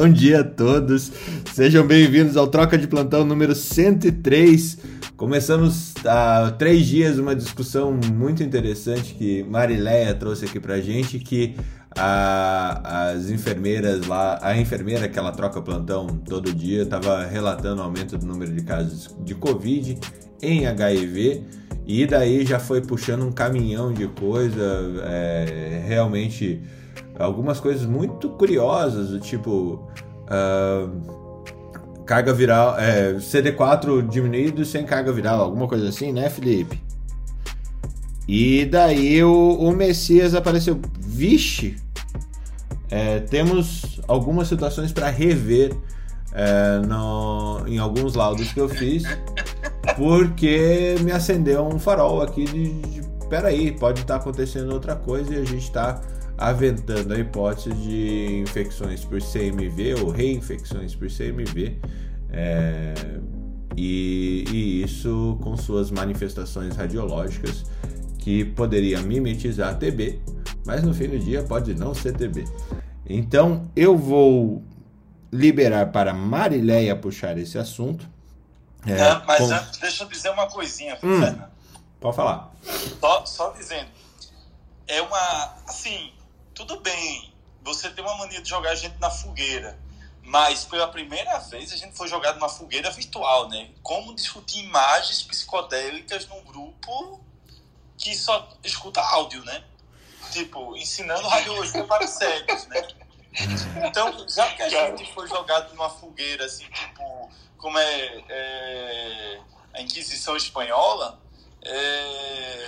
bom dia a todos. Sejam bem-vindos ao Troca de Plantão número 103. Começamos há três dias uma discussão muito interessante que Marileia trouxe aqui pra gente, que a, as enfermeiras lá, a enfermeira que ela troca plantão todo dia, estava relatando o aumento do número de casos de Covid em HIV e daí já foi puxando um caminhão de coisa, é, realmente algumas coisas muito curiosas, do tipo uh, carga viral, é, CD4 diminuído sem carga viral, alguma coisa assim, né, Felipe? E daí o, o Messias apareceu. Vixe! É, temos algumas situações para rever é, no, em alguns laudos que eu fiz, porque me acendeu um farol aqui de, de peraí, pode estar tá acontecendo outra coisa e a gente está aventando a hipótese de infecções por CMV ou reinfecções por CMV. É, e, e, isso com suas manifestações radiológicas que poderia mimetizar TB, mas no fim do dia pode não ser TB. Então eu vou liberar para Marileia puxar esse assunto. É, é, mas com... antes, deixa eu dizer uma coisinha, hum, Fernando. Pode falar. Só, só dizendo. É uma. Assim, tudo bem. Você tem uma mania de jogar a gente na fogueira. Mas pela primeira vez a gente foi jogado numa fogueira virtual, né? Como discutir imagens psicodélicas num grupo que só escuta áudio, né? Tipo, ensinando radiologia para cegos, né? Então, já que a gente foi jogado numa fogueira, assim, tipo, como é, é a Inquisição Espanhola, é,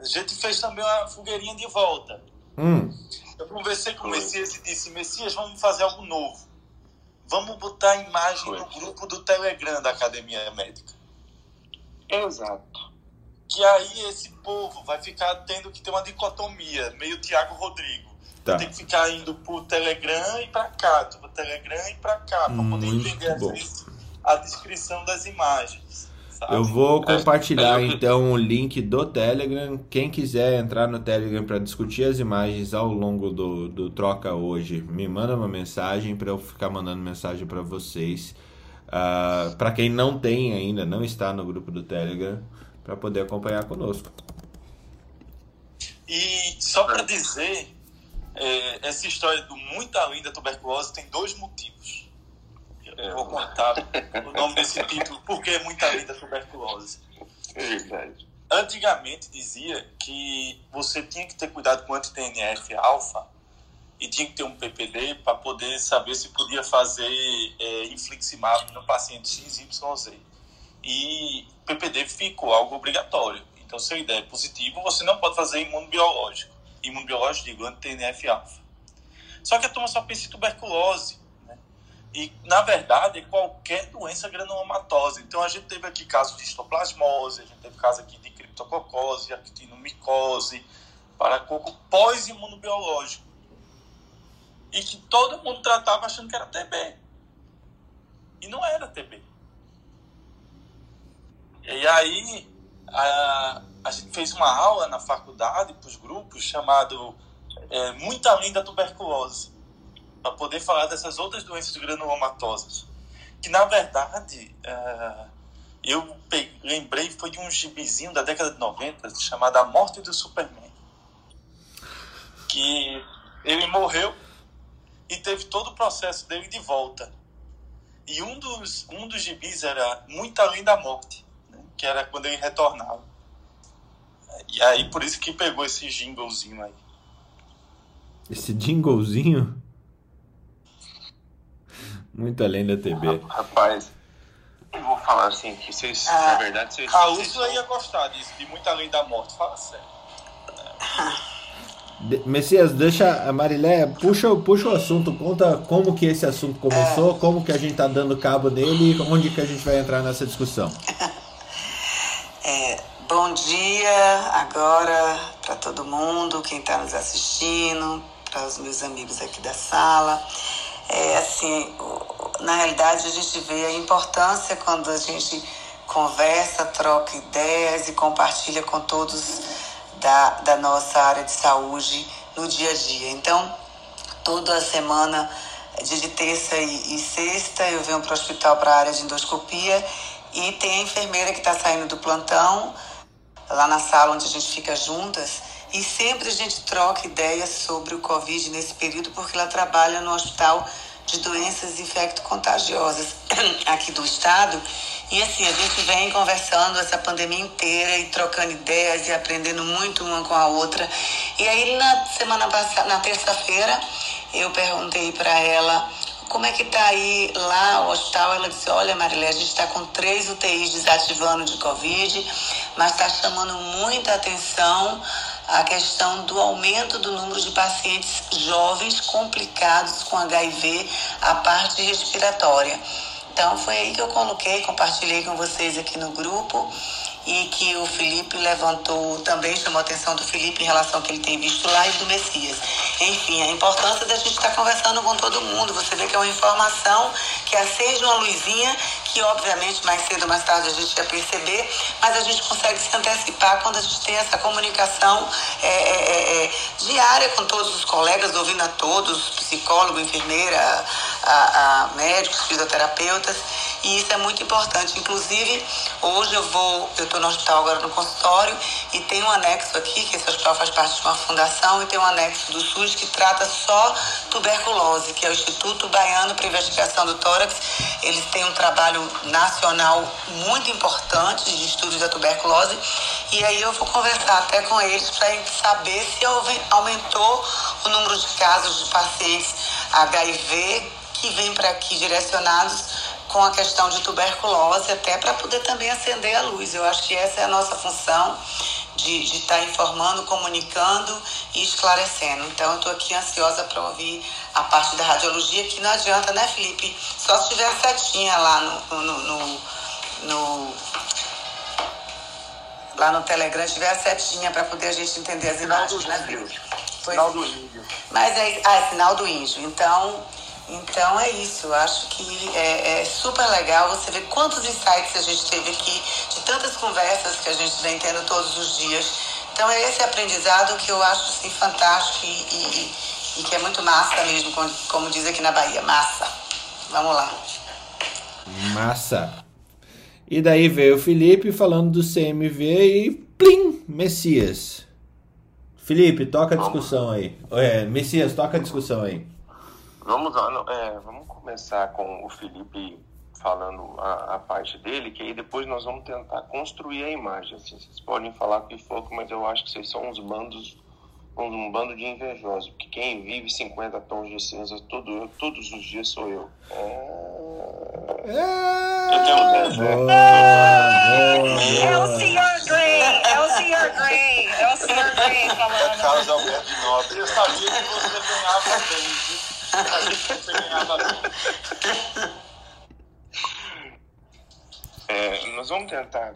a gente fez também uma fogueirinha de volta. Hum. Eu conversei com o Messias e disse, Messias, vamos fazer algo novo. Vamos botar a imagem no grupo do Telegram da Academia Médica. Exato que aí esse povo vai ficar tendo que ter uma dicotomia, meio Tiago Rodrigo. Tá. Tem que ficar indo pro Telegram e para cá, pro Telegram e para cá, para poder entender bom. a descrição das imagens. Sabe? Eu vou compartilhar é, então o link do Telegram. Quem quiser entrar no Telegram para discutir as imagens ao longo do, do troca hoje, me manda uma mensagem para eu ficar mandando mensagem para vocês. Uh, ah, para quem não tem ainda, não está no grupo do Telegram, para poder acompanhar conosco. E só para dizer, é, essa história do muito além da tuberculose tem dois motivos. Eu vou contar o nome desse título, porque é muito além da tuberculose. É verdade. Antigamente dizia que você tinha que ter cuidado com anti-TNF-alfa e tinha que ter um PPD para poder saber se podia fazer é, infliximab no paciente XYZ e PPD ficou algo obrigatório. Então, se a ideia é positiva, você não pode fazer imunobiológico. Imunobiológico, digo, anti-TNF-alfa. Só que a turma só pensa em tuberculose. E, na verdade, é qualquer doença granulomatose. Então, a gente teve aqui casos de histoplasmose, a gente teve casos aqui de criptococose, actinomicose, paracoco pós-imunobiológico. E que todo mundo tratava achando que era TB. E não era TB. E aí a, a gente fez uma aula na faculdade para os grupos chamado é, Muito Além da Tuberculose, para poder falar dessas outras doenças granulomatosas. Que na verdade é, eu lembrei foi de um gibizinho da década de 90 chamado A Morte do Superman. Que ele morreu e teve todo o processo dele de volta. E um dos, um dos gibis era Muito Além da Morte que era quando ele retornava. E aí, por isso que pegou esse jinglezinho aí. Esse jinglezinho? Muito além da TV. Rapaz, eu vou falar assim, que vocês, ah, na verdade, vocês... A Úrsula ia gostar disso, de muito além da morte, fala sério. Messias, deixa a Marilé, puxa, puxa o assunto, conta como que esse assunto começou, é. como que a gente tá dando cabo dele e onde que a gente vai entrar nessa discussão. É, bom dia agora para todo mundo, quem está nos assistindo, para os meus amigos aqui da sala. É assim, na realidade a gente vê a importância quando a gente conversa, troca ideias e compartilha com todos da, da nossa área de saúde no dia a dia. Então, toda semana dia de terça e, e sexta eu venho para o hospital para a área de endoscopia e tem a enfermeira que está saindo do plantão, lá na sala onde a gente fica juntas. E sempre a gente troca ideias sobre o Covid nesse período, porque ela trabalha no hospital de doenças infecto-contagiosas aqui do estado. E assim, a gente vem conversando essa pandemia inteira e trocando ideias e aprendendo muito uma com a outra. E aí na semana passada, na terça-feira, eu perguntei para ela como é que tá aí lá o hospital? Ela disse, olha Marilé, a gente está com três UTIs desativando de Covid, mas está chamando muita atenção a questão do aumento do número de pacientes jovens complicados com HIV, a parte respiratória. Então foi aí que eu coloquei, compartilhei com vocês aqui no grupo e que o Felipe levantou, também chamou a atenção do Felipe em relação ao que ele tem visto lá e do Messias. Enfim, a importância da gente estar conversando com todo mundo. Você vê que é uma informação que acende uma luzinha que obviamente mais cedo ou mais tarde a gente ia perceber, mas a gente consegue se antecipar quando a gente tem essa comunicação é, é, é, é diária com todos os colegas, ouvindo a todos, psicólogo, enfermeira, a, a médicos, fisioterapeutas, e isso é muito importante. Inclusive, hoje eu vou, eu estou no hospital agora no consultório e tem um anexo aqui, que esse hospital faz parte de uma fundação, e tem um anexo do SUS que trata só tuberculose, que é o Instituto Baiano para Investigação do Tórax. Eles têm um trabalho nacional muito importante de estudos da tuberculose, e aí eu vou conversar até com eles para saber se aumentou o número de casos de pacientes HIV que vêm para aqui direcionados com a questão de tuberculose, até para poder também acender a luz. Eu acho que essa é a nossa função de estar tá informando, comunicando e esclarecendo. Então, eu estou aqui ansiosa para ouvir a parte da radiologia, que não adianta, né, Felipe? Só se tiver setinha lá no, no, no, no lá no Telegram, tiver a setinha para poder a gente entender as imagens, né, Felipe? Sinal do índio. Mas é, ah, é sinal do índio. Então, então é isso, eu acho que é, é, super legal você ver quantos insights a gente teve aqui, de tantas conversas que a gente vem tendo todos os dias. Então é esse aprendizado que eu acho assim, fantástico e, e, e que é muito massa mesmo, como, como diz aqui na Bahia, massa. Vamos lá. Massa. E daí veio o Felipe falando do CMV e plim, Messias. Felipe, toca a discussão aí. É, Messias, toca a discussão aí. Vamos lá, é, vamos começar com o Felipe falando a, a, parte dele, que aí depois nós vamos tentar construir a imagem. Assim, vocês podem falar que for, mas eu acho que vocês são uns bandos, um, bando de invejosos, porque quem vive 50 tons de cinza todo, todos os dias sou eu. É... Eu tenho 10, né? É o Sr. Gray, é o Sr. Gray, é o Sr. Gray falando. É Carlos Alberto de Nobre. Eu sabia que você ganhava bem, É, nós vamos tentar.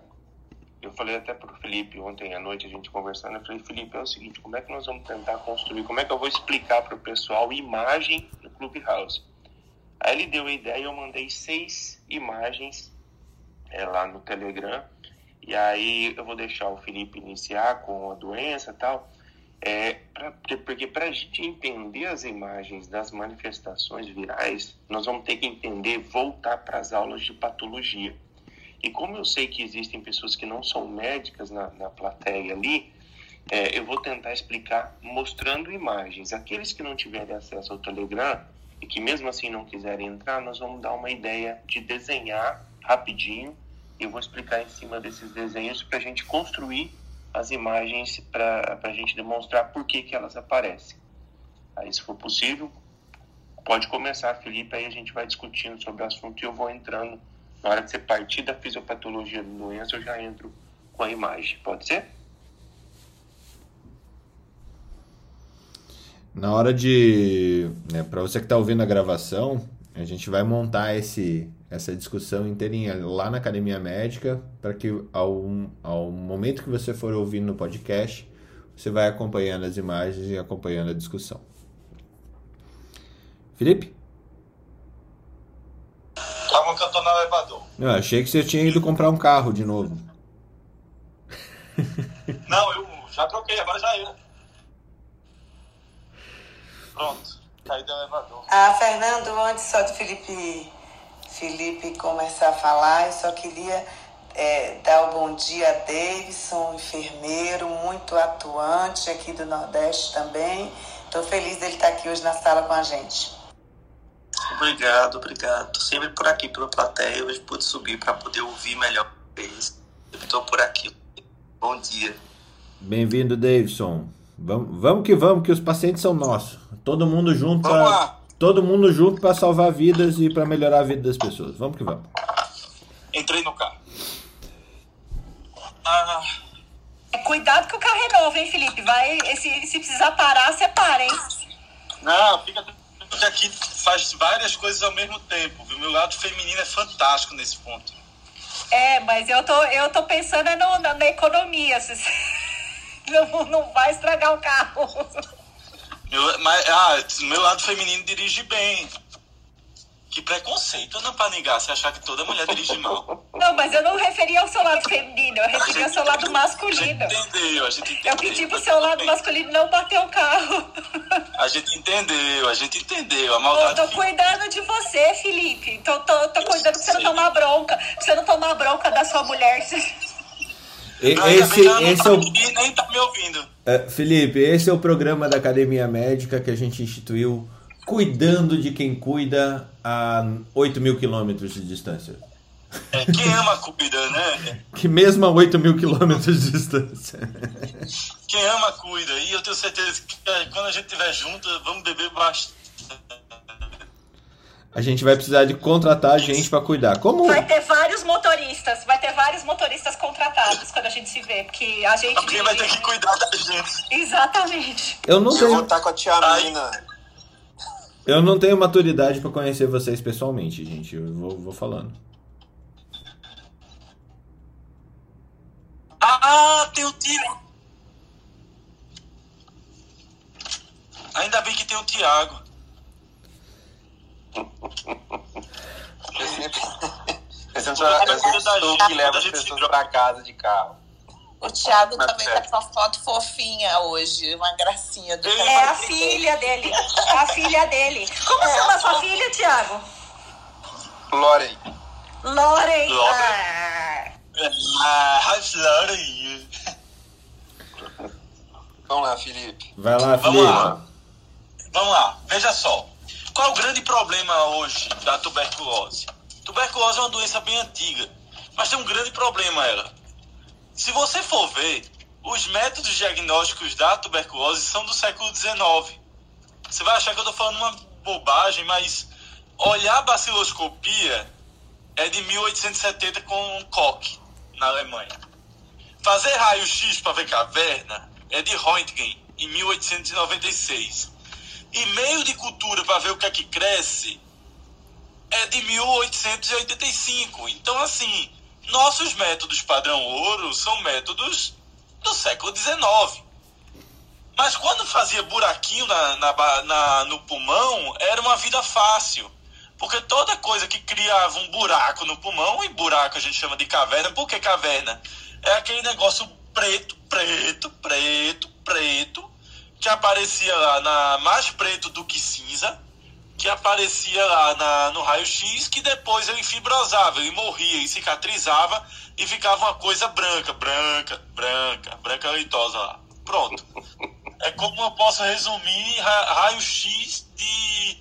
Eu falei até para o Felipe ontem à noite, a gente conversando. Eu falei, Felipe, é o seguinte: como é que nós vamos tentar construir? Como é que eu vou explicar para o pessoal imagem do Clubhouse? Aí ele deu a ideia, eu mandei seis imagens é, lá no Telegram. E aí eu vou deixar o Felipe iniciar com a doença e tal. É, pra, porque para a gente entender as imagens das manifestações virais, nós vamos ter que entender, voltar para as aulas de patologia. E como eu sei que existem pessoas que não são médicas na, na plateia ali, é, eu vou tentar explicar mostrando imagens. Aqueles que não tiverem acesso ao Telegram e que mesmo assim não quiserem entrar, nós vamos dar uma ideia de desenhar rapidinho. Eu vou explicar em cima desses desenhos para a gente construir as imagens para a gente demonstrar por que, que elas aparecem. Aí, se for possível, pode começar, Felipe, aí a gente vai discutindo sobre o assunto e eu vou entrando. Na hora que você partir da fisiopatologia da doença, eu já entro com a imagem. Pode ser? Na hora de. Né, para você que está ouvindo a gravação, a gente vai montar esse, essa discussão inteirinha lá na Academia Médica, para que ao, ao momento que você for ouvindo no podcast, você vai acompanhando as imagens e acompanhando a discussão. Felipe? Calma que eu tô no elevador. Eu achei que você tinha ido comprar um carro de novo. Não, eu já troquei, agora já eu. Pronto. cair do elevador. Ah, Fernando, antes só de Felipe, Felipe começar a falar, eu só queria é, dar o bom dia a Davidson, enfermeiro, muito atuante aqui do Nordeste também. Estou feliz dele estar aqui hoje na sala com a gente. Obrigado, obrigado. Tô sempre por aqui pela plateia. Hoje pude subir para poder ouvir melhor vocês. Estou por aqui. Bom dia. Bem-vindo, Davidson. Vamos, vamos que vamos, que os pacientes são nossos. Todo mundo junto Vamos para lá. Todo mundo junto para salvar vidas e para melhorar a vida das pessoas. Vamos que vamos. Entrei no carro. Ah, É, Cuidado que o carro é novo, hein, Felipe? Vai, se, se precisar parar, você para, hein? não, fica tranquilo que aqui faz várias coisas ao mesmo tempo. Viu? Meu lado feminino é fantástico nesse ponto. É, mas eu tô, eu tô pensando é no, na, na economia. Não, não vai estragar o carro. Meu, mas, ah, meu lado feminino dirige bem. Que preconceito, Ana Panigá, você achar que toda mulher dirige mal. Não, mas eu não referi ao seu lado feminino, eu referi ao seu lado A gente masculino. entendeu, a gente entendeu. Eu pedi pro seu lado bem. masculino não bater o carro. A gente entendeu, a gente entendeu. A Eu maldade tô fica- cuidando de você, Felipe. Tô, tô, tô cuidando pra você não tomar bronca. Pra você não tomar bronca da sua mulher. E- Não, esse, esse tá é o nem tá me ouvindo. É, Felipe, esse é o programa da Academia Médica que a gente instituiu cuidando de quem cuida a 8 mil quilômetros de distância. É, quem ama cuida, né? Que mesmo a 8 mil quilômetros de distância. Quem ama cuida. E eu tenho certeza que é, quando a gente estiver junto, vamos beber bastante. A gente vai precisar de contratar gente para cuidar. Como Vai ter vários motoristas, vai ter vários motoristas contratados quando a gente se vê, porque a gente. Alguém vai ter que cuidar da gente. Exatamente. eu não Eu vou tenho, estar com a tia Aí- Mina. eu não tenho maturidade para conhecer vocês pessoalmente, gente. Eu vou, vou falando. Ah, tem o Tiago. Ainda bem que tem o Tiago. Eu sempre da sou o que leva as pessoas pra casa de carro. O Thiago Mas também é. tá com a foto fofinha hoje, uma gracinha do É a filha dele. É a filha dele. Como chama sua filha, Thiago? Loren, Loren. Loren. Ah. Ah, Flori. vamos lá, Felipe. Vai lá, Vamos Felipe. lá. Vamos lá, veja só. Qual é o grande problema hoje da tuberculose? Tuberculose é uma doença bem antiga, mas tem um grande problema ela. Se você for ver, os métodos diagnósticos da tuberculose são do século XIX. Você vai achar que eu estou falando uma bobagem, mas olhar a baciloscopia é de 1870 com Koch, na Alemanha. Fazer raio-x para ver caverna é de Röntgen, em 1896. E meio de cultura para ver o que é que cresce é de 1885. Então, assim, nossos métodos padrão ouro são métodos do século XIX. Mas quando fazia buraquinho na, na na- no pulmão, era uma vida fácil. Porque toda coisa que criava um buraco no pulmão, e buraco a gente chama de caverna, por que caverna? É aquele negócio preto, preto, preto, preto, que aparecia lá na mais preto do que cinza, que aparecia lá na, no raio-x, que depois ele fibrosava, ele morria e cicatrizava e ficava uma coisa branca, branca, branca, branca leitosa lá. Pronto. É como eu posso resumir ra- raio-x de,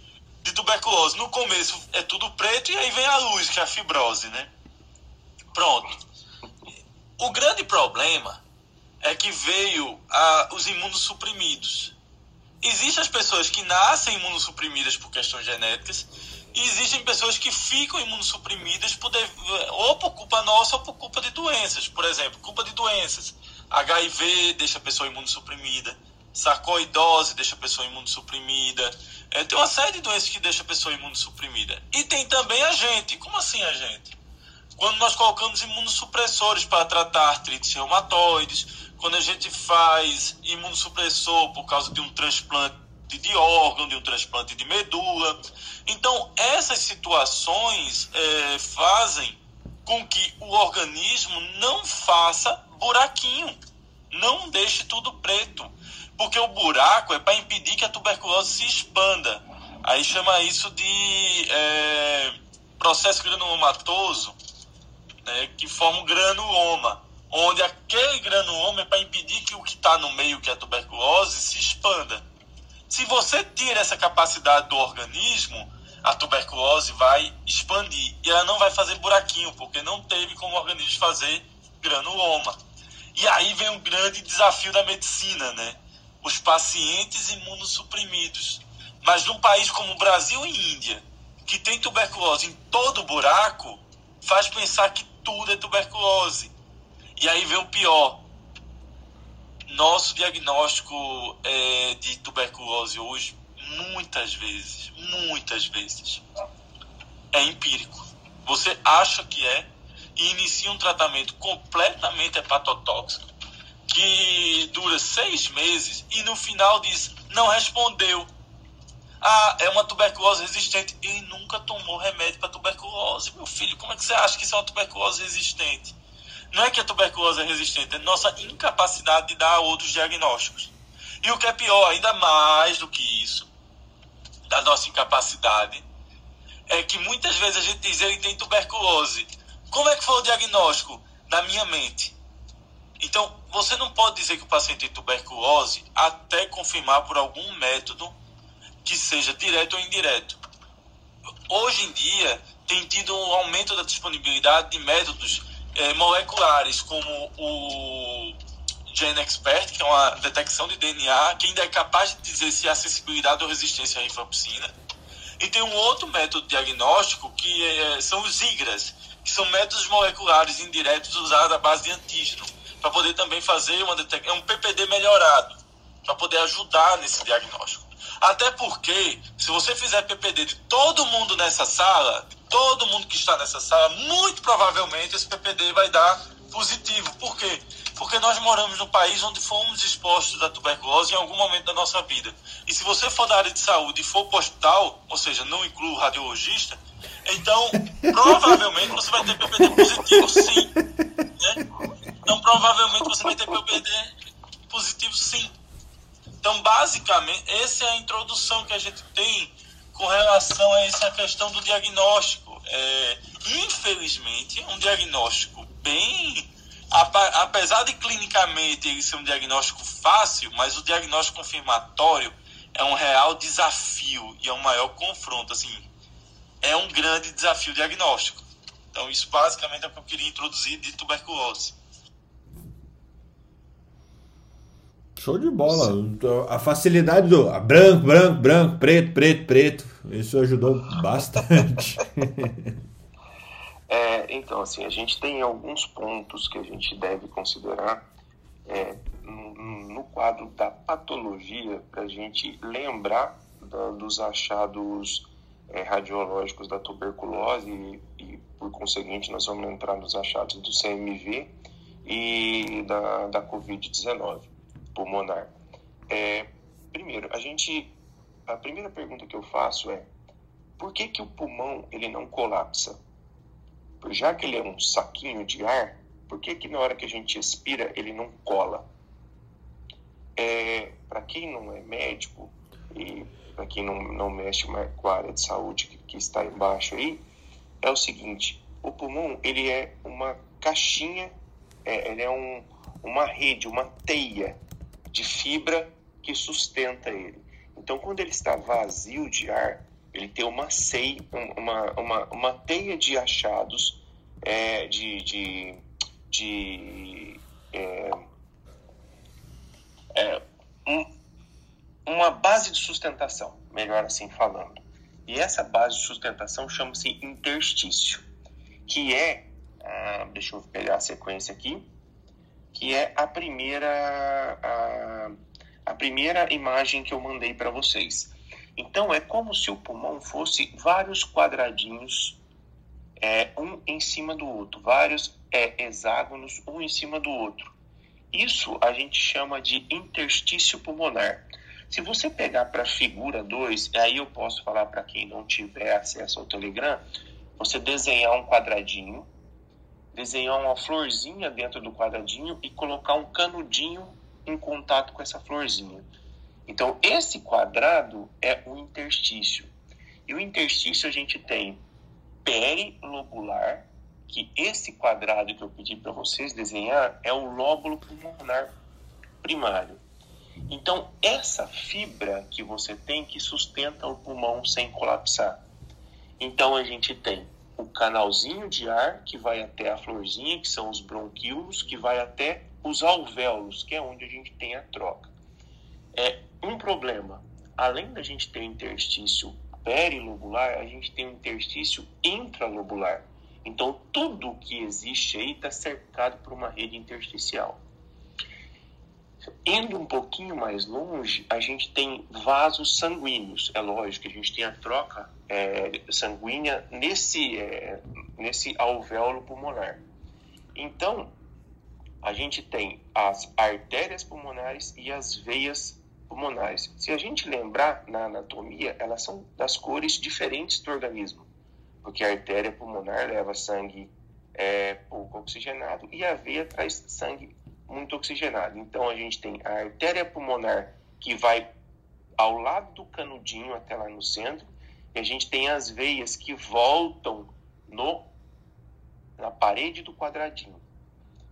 de tuberculose. No começo é tudo preto e aí vem a luz, que é a fibrose, né? Pronto. O grande problema é que veio a, os imunossuprimidos. Existem as pessoas que nascem imunossuprimidas por questões genéticas e existem pessoas que ficam imunossuprimidas por, ou por culpa nossa ou por culpa de doenças. Por exemplo, culpa de doenças. HIV deixa a pessoa imunossuprimida, sarcoidose deixa a pessoa imunossuprimida. É, tem uma série de doenças que deixa a pessoa imunossuprimida. E tem também a gente. Como assim a gente? quando nós colocamos imunossupressores para tratar artrites reumatoides, quando a gente faz imunossupressor por causa de um transplante de órgão, de um transplante de medula. Então, essas situações eh, fazem com que o organismo não faça buraquinho, não deixe tudo preto, porque o buraco é para impedir que a tuberculose se expanda. Aí chama isso de é, processo granulomatoso, né, que forma um granuloma, onde aquele granuloma é para impedir que o que está no meio, que é a tuberculose, se expanda. Se você tira essa capacidade do organismo, a tuberculose vai expandir e ela não vai fazer buraquinho, porque não teve como o organismo fazer granuloma. E aí vem um grande desafio da medicina, né? Os pacientes imunossuprimidos. Mas num país como Brasil e Índia, que tem tuberculose em todo buraco, faz pensar que tudo é tuberculose. E aí vem o pior. Nosso diagnóstico é, de tuberculose hoje, muitas vezes, muitas vezes, é empírico. Você acha que é e inicia um tratamento completamente hepatotóxico que dura seis meses e no final diz não respondeu. Ah, é uma tuberculose resistente e nunca tomou remédio para tuberculose. Meu filho, como é que você acha que isso é uma tuberculose resistente? Não é que a tuberculose é resistente, é nossa incapacidade de dar outros diagnósticos. E o que é pior, ainda mais do que isso, da nossa incapacidade, é que muitas vezes a gente diz ele tem tuberculose. Como é que foi o diagnóstico? Na minha mente. Então, você não pode dizer que o paciente tem tuberculose até confirmar por algum método que seja direto ou indireto. Hoje em dia, tem tido um aumento da disponibilidade de métodos eh, moleculares, como o GeneXpert, que é uma detecção de DNA, que ainda é capaz de dizer se há sensibilidade ou resistência à rifampicina. E tem um outro método diagnóstico que eh, são os IGRAS, que são métodos moleculares indiretos usados à base de antígeno, para poder também fazer uma é um PPD melhorado, para poder ajudar nesse diagnóstico. Até porque, se você fizer PPD de todo mundo nessa sala, todo mundo que está nessa sala, muito provavelmente esse PPD vai dar positivo. Por quê? Porque nós moramos num país onde fomos expostos à tuberculose em algum momento da nossa vida. E se você for da área de saúde e for para o hospital, ou seja, não inclui o radiologista, então provavelmente você vai ter PPD positivo sim. Né? Então provavelmente você vai ter PPD positivo sim. Então, basicamente, essa é a introdução que a gente tem com relação a essa questão do diagnóstico. É, infelizmente, é um diagnóstico bem. Apesar de clinicamente ele ser um diagnóstico fácil, mas o diagnóstico confirmatório é um real desafio e é um maior confronto. Assim, é um grande desafio diagnóstico. Então, isso basicamente é o que eu queria introduzir de tuberculose. Show de bola. A facilidade do branco, branco, branco, preto, preto, preto. Isso ajudou bastante. é, então, assim, a gente tem alguns pontos que a gente deve considerar é, no, no, quadro da patologia para a gente lembrar da, dos achados é, radiológicos da tuberculose e, e, por conseguinte, nós vamos entrar nos achados do CMV e da, da Covid-19 pulmonar. É, primeiro, a gente, a primeira pergunta que eu faço é, por que que o pulmão ele não colapsa? Já que ele é um saquinho de ar, por que que na hora que a gente expira ele não cola? É, para quem não é médico e para quem não, não mexe com a área de saúde que, que está embaixo aí, é o seguinte: o pulmão ele é uma caixinha, é, ele é um, uma rede, uma teia de fibra que sustenta ele. Então, quando ele está vazio de ar, ele tem uma, ceia, uma, uma, uma teia de achados é, de, de, de é, é, um, uma base de sustentação, melhor assim falando. E essa base de sustentação chama-se interstício, que é, ah, deixa eu pegar a sequência aqui, que é a primeira, a, a primeira imagem que eu mandei para vocês. Então, é como se o pulmão fosse vários quadradinhos, é, um em cima do outro, vários é, hexágonos, um em cima do outro. Isso a gente chama de interstício pulmonar. Se você pegar para a figura 2, aí eu posso falar para quem não tiver acesso ao Telegram, você desenhar um quadradinho, desenhar uma florzinha dentro do quadradinho e colocar um canudinho em contato com essa florzinha. Então, esse quadrado é o interstício. E o interstício a gente tem perilobular, que esse quadrado que eu pedi para vocês desenhar é o lóbulo pulmonar primário. Então, essa fibra que você tem que sustenta o pulmão sem colapsar. Então, a gente tem o canalzinho de ar que vai até a florzinha, que são os bronquíolos, que vai até os alvéolos, que é onde a gente tem a troca. É um problema. Além da gente ter interstício perilobular, a gente tem um interstício intralobular. Então, tudo que existe aí está cercado por uma rede intersticial. Indo um pouquinho mais longe, a gente tem vasos sanguíneos. É lógico que a gente tem a troca é, sanguínea nesse, é, nesse alvéolo pulmonar. Então, a gente tem as artérias pulmonares e as veias pulmonares. Se a gente lembrar na anatomia, elas são das cores diferentes do organismo, porque a artéria pulmonar leva sangue é, pouco oxigenado e a veia traz sangue muito oxigenado. Então a gente tem a artéria pulmonar que vai ao lado do canudinho até lá no centro, e a gente tem as veias que voltam no na parede do quadradinho.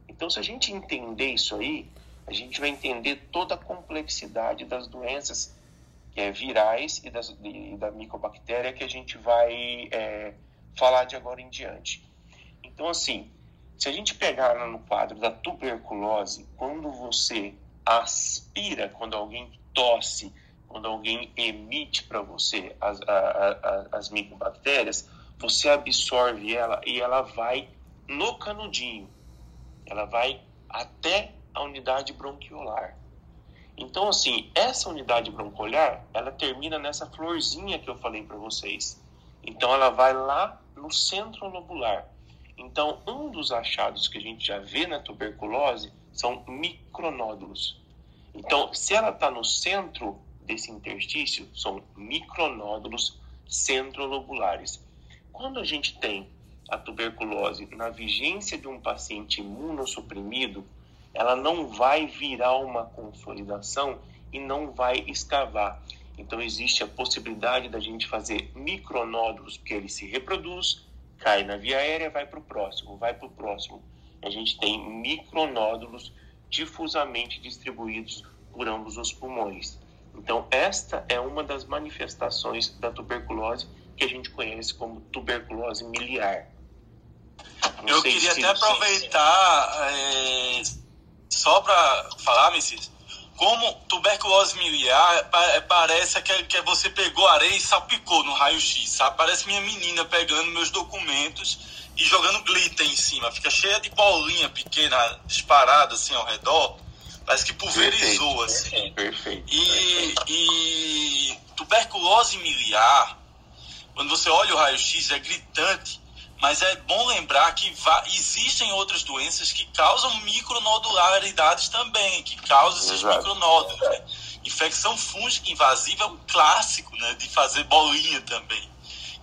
Então se a gente entender isso aí, a gente vai entender toda a complexidade das doenças é, virais e, das, e da micobactéria que a gente vai é, falar de agora em diante. Então, assim, se a gente pegar no quadro da tuberculose, quando você aspira, quando alguém tosse, quando alguém emite para você as, a, a, as micobactérias, você absorve ela e ela vai no canudinho, ela vai até a unidade bronquiolar. Então, assim, essa unidade bronquiolar, ela termina nessa florzinha que eu falei para vocês. Então, ela vai lá no centro lobular. Então, um dos achados que a gente já vê na tuberculose são micronódulos. Então, se ela está no centro desse interstício, são micronódulos centrolobulares. Quando a gente tem a tuberculose na vigência de um paciente imunossuprimido, ela não vai virar uma consolidação e não vai escavar. Então existe a possibilidade da gente fazer micronódulos, porque ele se reproduz, cai na via aérea, vai para o próximo, vai para o próximo. A gente tem micronódulos difusamente distribuídos por ambos os pulmões. Então esta é uma das manifestações da tuberculose que a gente conhece como tuberculose miliar. Não Eu queria até aproveitar é, só para falar, Messias, como tuberculose miliar é, parece que, que você pegou areia e salpicou no raio-x, sabe? Parece minha menina pegando meus documentos e jogando glitter em cima. Fica cheia de bolinha pequena disparada assim ao redor. Parece que pulverizou Perfeito. assim. Perfeito. E, e tuberculose miliar, quando você olha o raio-x, é gritante mas é bom lembrar que existem outras doenças que causam micronodularidades também, que causam esses Exato. micronódulos. Né? Infecção fúngica invasiva é um clássico né, de fazer bolinha também.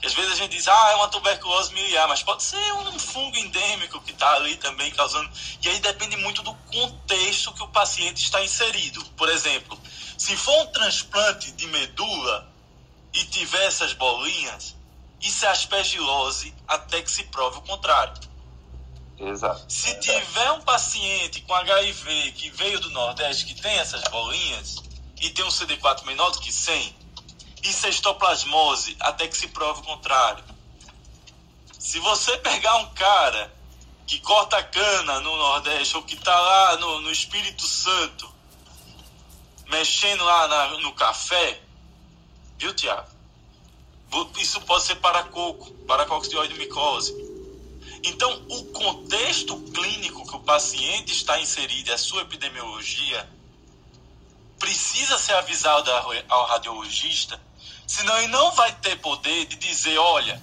Que às vezes a gente diz, ah, é uma tuberculose miliar, mas pode ser um fungo endêmico que está ali também causando. E aí depende muito do contexto que o paciente está inserido. Por exemplo, se for um transplante de medula e tiver essas bolinhas, isso é aspergilose até que se prove o contrário. Exato. Se tiver um paciente com HIV que veio do Nordeste que tem essas bolinhas e tem um CD4 menor do que 100, isso é histoplasmose até que se prove o contrário. Se você pegar um cara que corta cana no Nordeste ou que está lá no, no, Espírito Santo mexendo lá na, no café, viu, Tiago? Isso pode ser paracoco, paracoccioide micose. Então, o contexto clínico que o paciente está inserido, a sua epidemiologia, precisa ser avisado ao radiologista, senão ele não vai ter poder de dizer, olha,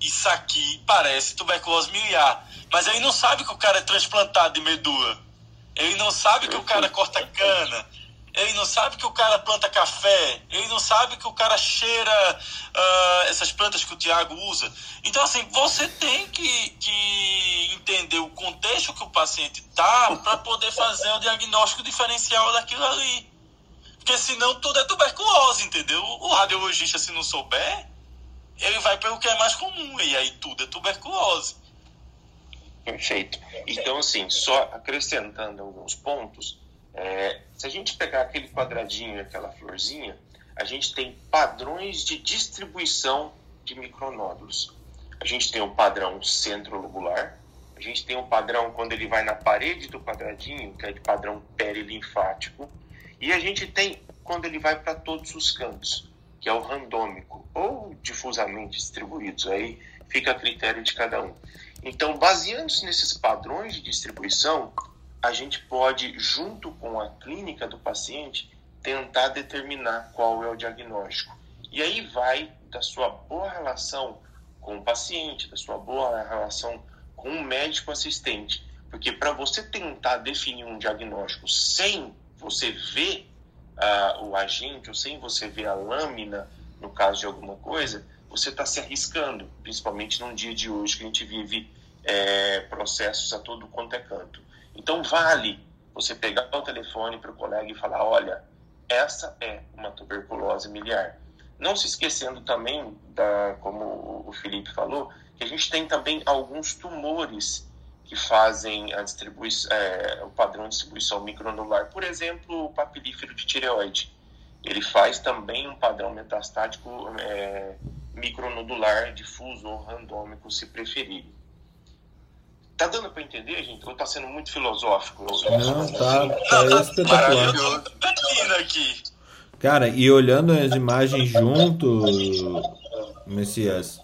isso aqui parece tuberculose miliar. Mas ele não sabe que o cara é transplantado de medula. Ele não sabe que o cara corta cana ele não sabe que o cara planta café, ele não sabe que o cara cheira uh, essas plantas que o Tiago usa. Então, assim, você tem que, que entender o contexto que o paciente está para poder fazer o diagnóstico diferencial daquilo ali. Porque senão tudo é tuberculose, entendeu? O radiologista, se não souber, ele vai pelo que é mais comum, e aí tudo é tuberculose. Perfeito. Então, assim, só acrescentando alguns pontos, é, se a gente pegar aquele quadradinho aquela florzinha, a gente tem padrões de distribuição de micronódulos. A gente tem o padrão centro-lobular, a gente tem o padrão quando ele vai na parede do quadradinho, que é de padrão perilinfático, e a gente tem quando ele vai para todos os cantos, que é o randômico, ou difusamente distribuídos. Aí fica a critério de cada um. Então, baseando-se nesses padrões de distribuição, a gente pode, junto com a clínica do paciente, tentar determinar qual é o diagnóstico. E aí vai da sua boa relação com o paciente, da sua boa relação com o médico assistente. Porque para você tentar definir um diagnóstico sem você ver uh, o agente ou sem você ver a lâmina, no caso de alguma coisa, você está se arriscando, principalmente num dia de hoje que a gente vive é, processos a todo quanto é canto. Então vale você pegar o telefone para o colega e falar, olha, essa é uma tuberculose miliar. Não se esquecendo também, da, como o Felipe falou, que a gente tem também alguns tumores que fazem a distribuição, é, o padrão de distribuição microanular. Por exemplo, o papilífero de tireoide. Ele faz também um padrão metastático é, micronodular, difuso ou randômico, se preferir. Tá dando para entender, gente? Ou tá sendo muito filosófico? Não, tá, tá espetacular. aqui. Cara, e olhando as imagens junto, Messias,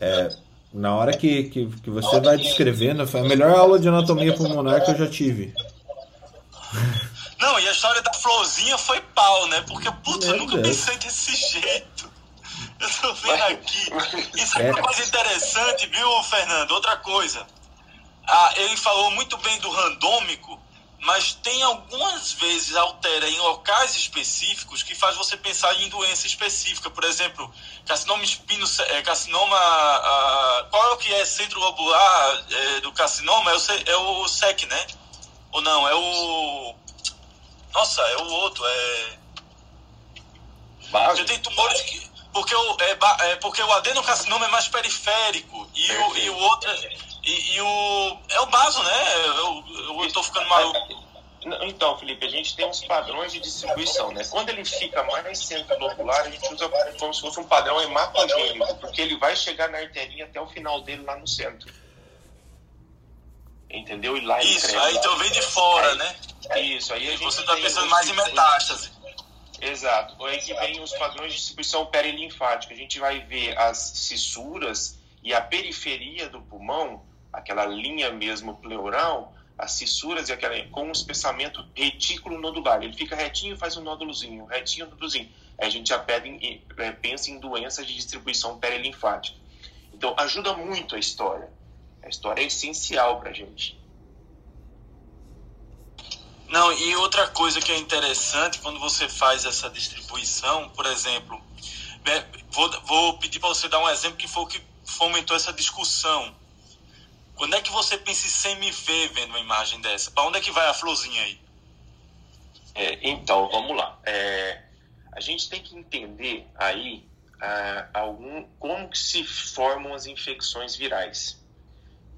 é, na hora que, que, que, você vai descrevendo, foi a melhor aula de anatomia pulmonar que eu já tive. Não, e a história da florzinha foi pau, né? Porque, putz, eu nunca Deus. pensei desse jeito. Eu tô vendo aqui. Isso é uma coisa interessante, viu, Fernando? Outra coisa. Ah, ele falou muito bem do randômico, mas tem algumas vezes altera em locais específicos que faz você pensar em doença específica. Por exemplo, carcinoma espino, é, carcinoma. Ah, qual é o que é centro lobular é, do carcinoma? É o, é o SEC, né? Ou não? É o. Nossa, é o outro. É. Porque tem tumores que. Porque o, é, é, porque o adenocarcinoma é mais periférico e o, e o outro. É, e, e, o. É o baso, né? Eu, eu, eu tô ficando maluco. Então, Felipe, a gente tem uns padrões de distribuição, né? Quando ele fica mais centro-lobular, a gente usa como se fosse um padrão hematogênico, porque ele vai chegar na arterinha até o final dele lá no centro. Entendeu? E lá Isso, ele aí então vem de fora, aí, né? Isso, aí a gente. Você tá pensando mais em metástase. Exato. Aí que vem os padrões de distribuição perilinfática. A gente vai ver as cissuras e a periferia do pulmão aquela linha mesmo pleural, as fissuras e aquela com um espessamento retículo nodular. Ele fica retinho faz um nódulozinho, retinho, nódulozinho. Aí a gente já pede, é, pensa em doenças de distribuição perilinfática. Então ajuda muito a história. A história é essencial para gente. Não, e outra coisa que é interessante quando você faz essa distribuição, por exemplo, né, vou, vou pedir para você dar um exemplo que foi o que fomentou essa discussão quando é que você pensa em sem me ver vendo uma imagem dessa? Para onde é que vai a florzinha aí? É, então, vamos lá. É, a gente tem que entender aí algum, como que se formam as infecções virais.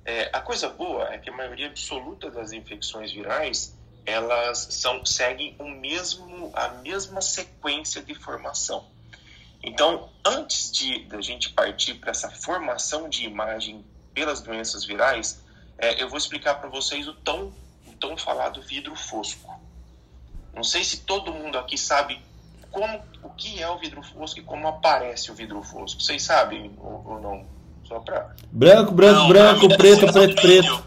É, a coisa boa é que a maioria absoluta das infecções virais elas são, seguem o mesmo, a mesma sequência de formação. Então, antes de a gente partir para essa formação de imagem pelas doenças virais, é, eu vou explicar para vocês o tão, o tão falado vidro fosco. Não sei se todo mundo aqui sabe como, o que é o vidro fosco e como aparece o vidro fosco. Vocês sabem ou, ou não? Só para. Branco, branco, não, branco, preto, preto, preto.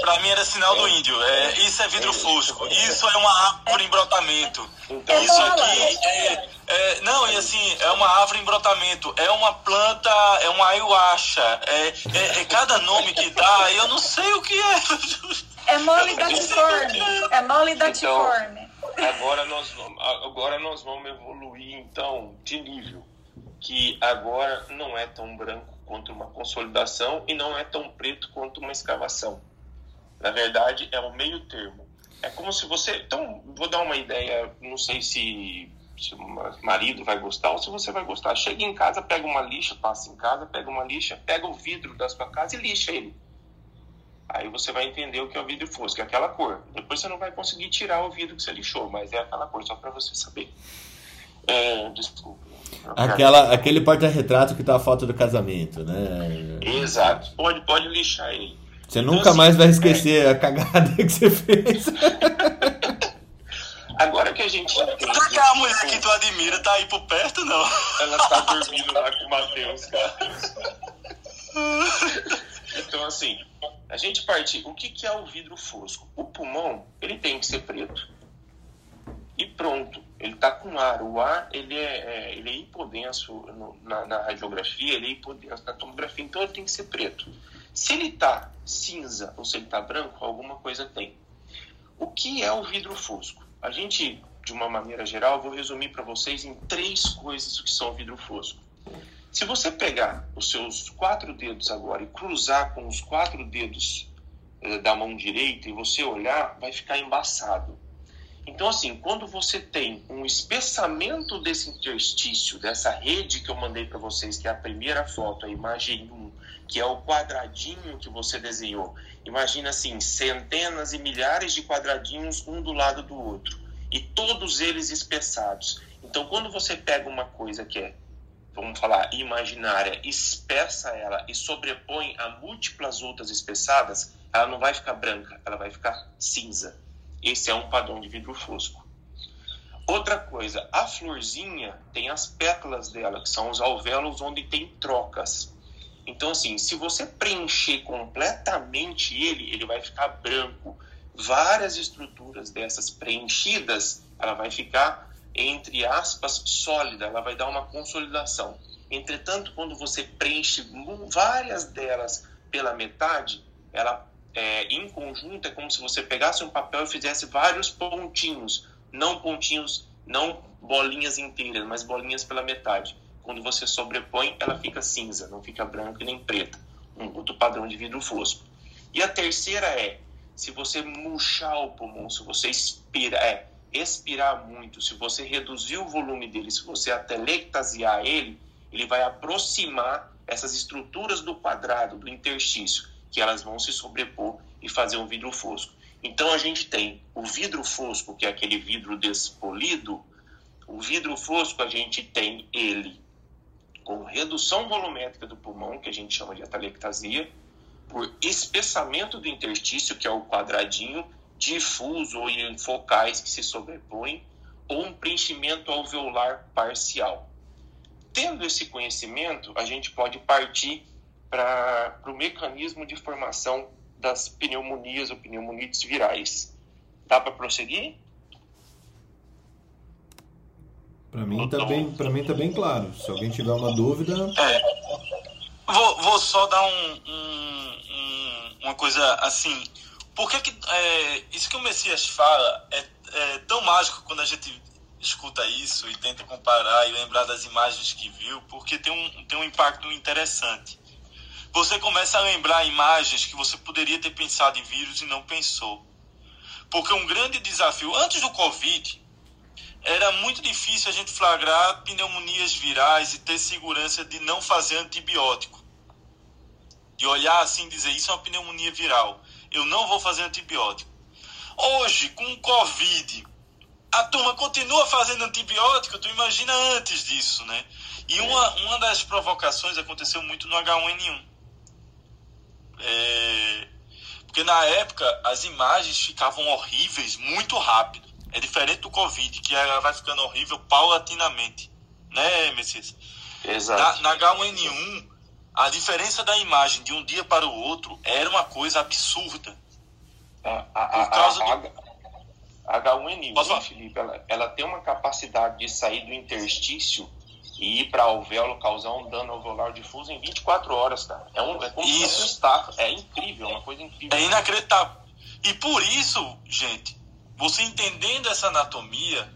Para mim era sinal do índio. É, isso é vidro fosco. Isso é uma árvore em brotamento. Então, isso aqui é, é, não, e assim, é uma árvore em brotamento, é uma planta, é uma ayahuasca, é, é, é cada nome que dá, eu não sei o que é. É mole datiforme. É mole datiforme. Então, agora nós, vamos, agora nós vamos evoluir, então, de nível. Que agora não é tão branco quanto uma consolidação e não é tão preto quanto uma escavação. Na verdade, é o meio termo. É como se você. Então, vou dar uma ideia, não sei se se o marido vai gostar ou se você vai gostar. Chega em casa, pega uma lixa, passa em casa, pega uma lixa, pega o vidro da sua casa e lixa ele. Aí você vai entender o que é o vidro fosco, é aquela cor. Depois você não vai conseguir tirar o vidro que você lixou, mas é aquela cor, só para você saber. É, desculpa. Aquela, aquele porta-retrato que tá a foto do casamento, né? Exato. Pode, pode lixar ele. Você Então, nunca assim, mais vai é, esquecer a cagada que você fez. Agora que a gente entende. Será que a mulher que tu admira tá aí por perto, não? Ela tá dormindo lá com o Matheus, cara. Então, assim, a gente parte. O que, que é o vidro fosco? O pulmão, ele tem que ser preto. E pronto. Ele tá com ar. O ar, ele é, é- ele é hipodenso no- na, na radiografia, ele é hipodenso na tomografia, então ele tem que ser preto. Se ele tá cinza ou se ele tá branco, alguma coisa tem. O que é o vidro fosco? A gente, de uma maneira geral, vou resumir para vocês em três coisas o que são vidro fosco. Se você pegar os seus quatro dedos agora e cruzar com os quatro dedos eh, da mão direita e você olhar, vai ficar embaçado. Então, assim, quando você tem um espessamento desse interstício, dessa rede que eu mandei para vocês, que é a primeira foto, a imagem 1, que é o quadradinho que você desenhou. Imagina assim, centenas e milhares de quadradinhos um do lado do outro, e todos eles espessados. Então, quando você pega uma coisa que é, vamos falar, imaginária, espessa ela e sobrepõe a múltiplas outras espessadas, ela não vai ficar branca, ela vai ficar cinza. Esse é um padrão de vidro fosco. Outra coisa, a florzinha tem as pétalas dela, que são os alvéolos onde tem trocas. Então, assim, se você preencher completamente ele, ele vai ficar branco. Várias estruturas dessas preenchidas, ela vai ficar, entre aspas, sólida, ela vai dar uma consolidação. Entretanto, quando você preenche várias delas pela metade, ela é, em conjunto é como se você pegasse um papel e fizesse vários pontinhos, não pontinhos, não bolinhas inteiras, mas bolinhas pela metade. Quando você sobrepõe, ela fica cinza, não fica branca nem preta. Um outro padrão de vidro fosco. E a terceira é, se você murchar o pulmão, se você expira, é, expirar muito, se você reduzir o volume dele, se você atelectasiar ele, ele vai aproximar essas estruturas do quadrado, do interstício, que elas vão se sobrepor e fazer um vidro fosco. Então a gente tem o vidro fosco, que é aquele vidro despolido. O vidro fosco a gente tem ele com redução volumétrica do pulmão, que a gente chama de atelectasia, por espessamento do interstício, que é o quadradinho difuso ou em focais que se sobrepõem, ou um preenchimento alveolar parcial. Tendo esse conhecimento, a gente pode partir para o mecanismo de formação das pneumonias ou pneumonites virais. Dá para prosseguir? Pra mim, tá bem, pra mim tá bem claro. Se alguém tiver uma dúvida. Vou, vou só dar um, um- um- uma coisa assim. Por que, que é, isso que o Messias fala é, é tão mágico quando a gente escuta isso e tenta comparar e lembrar das imagens que viu? Porque tem um, tem um impacto interessante. Você começa a lembrar imagens que você poderia ter pensado em vírus e não pensou. Porque um grande desafio, antes do Covid, era muito difícil a gente flagrar pneumonias virais e ter segurança de não fazer antibiótico. De olhar assim e dizer, isso é uma pneumonia viral, eu não vou fazer antibiótico. Hoje, com o Covid, a turma continua fazendo antibiótico, tu imagina antes disso, né? E uma, uma das provocações aconteceu muito no H1N1. É, porque na época as imagens ficavam horríveis muito rápido. É diferente do Covid, que ela vai ficando horrível paulatinamente. Né, Messias? Exato. Na, na H1N1, a diferença da imagem de um dia para o outro era uma coisa absurda. A, a, Por causa a, do- a, H1N1, Posso falar? Felipe, ela, ela tem uma capacidade de sair do interstício e ir para alvéolo causar um dano alveolar difuso em 24 horas, cara. É, um, é como se Isso. um estafa. É incrível, é uma coisa incrível. É inacreditável. E por isso, gente, você entendendo essa anatomia,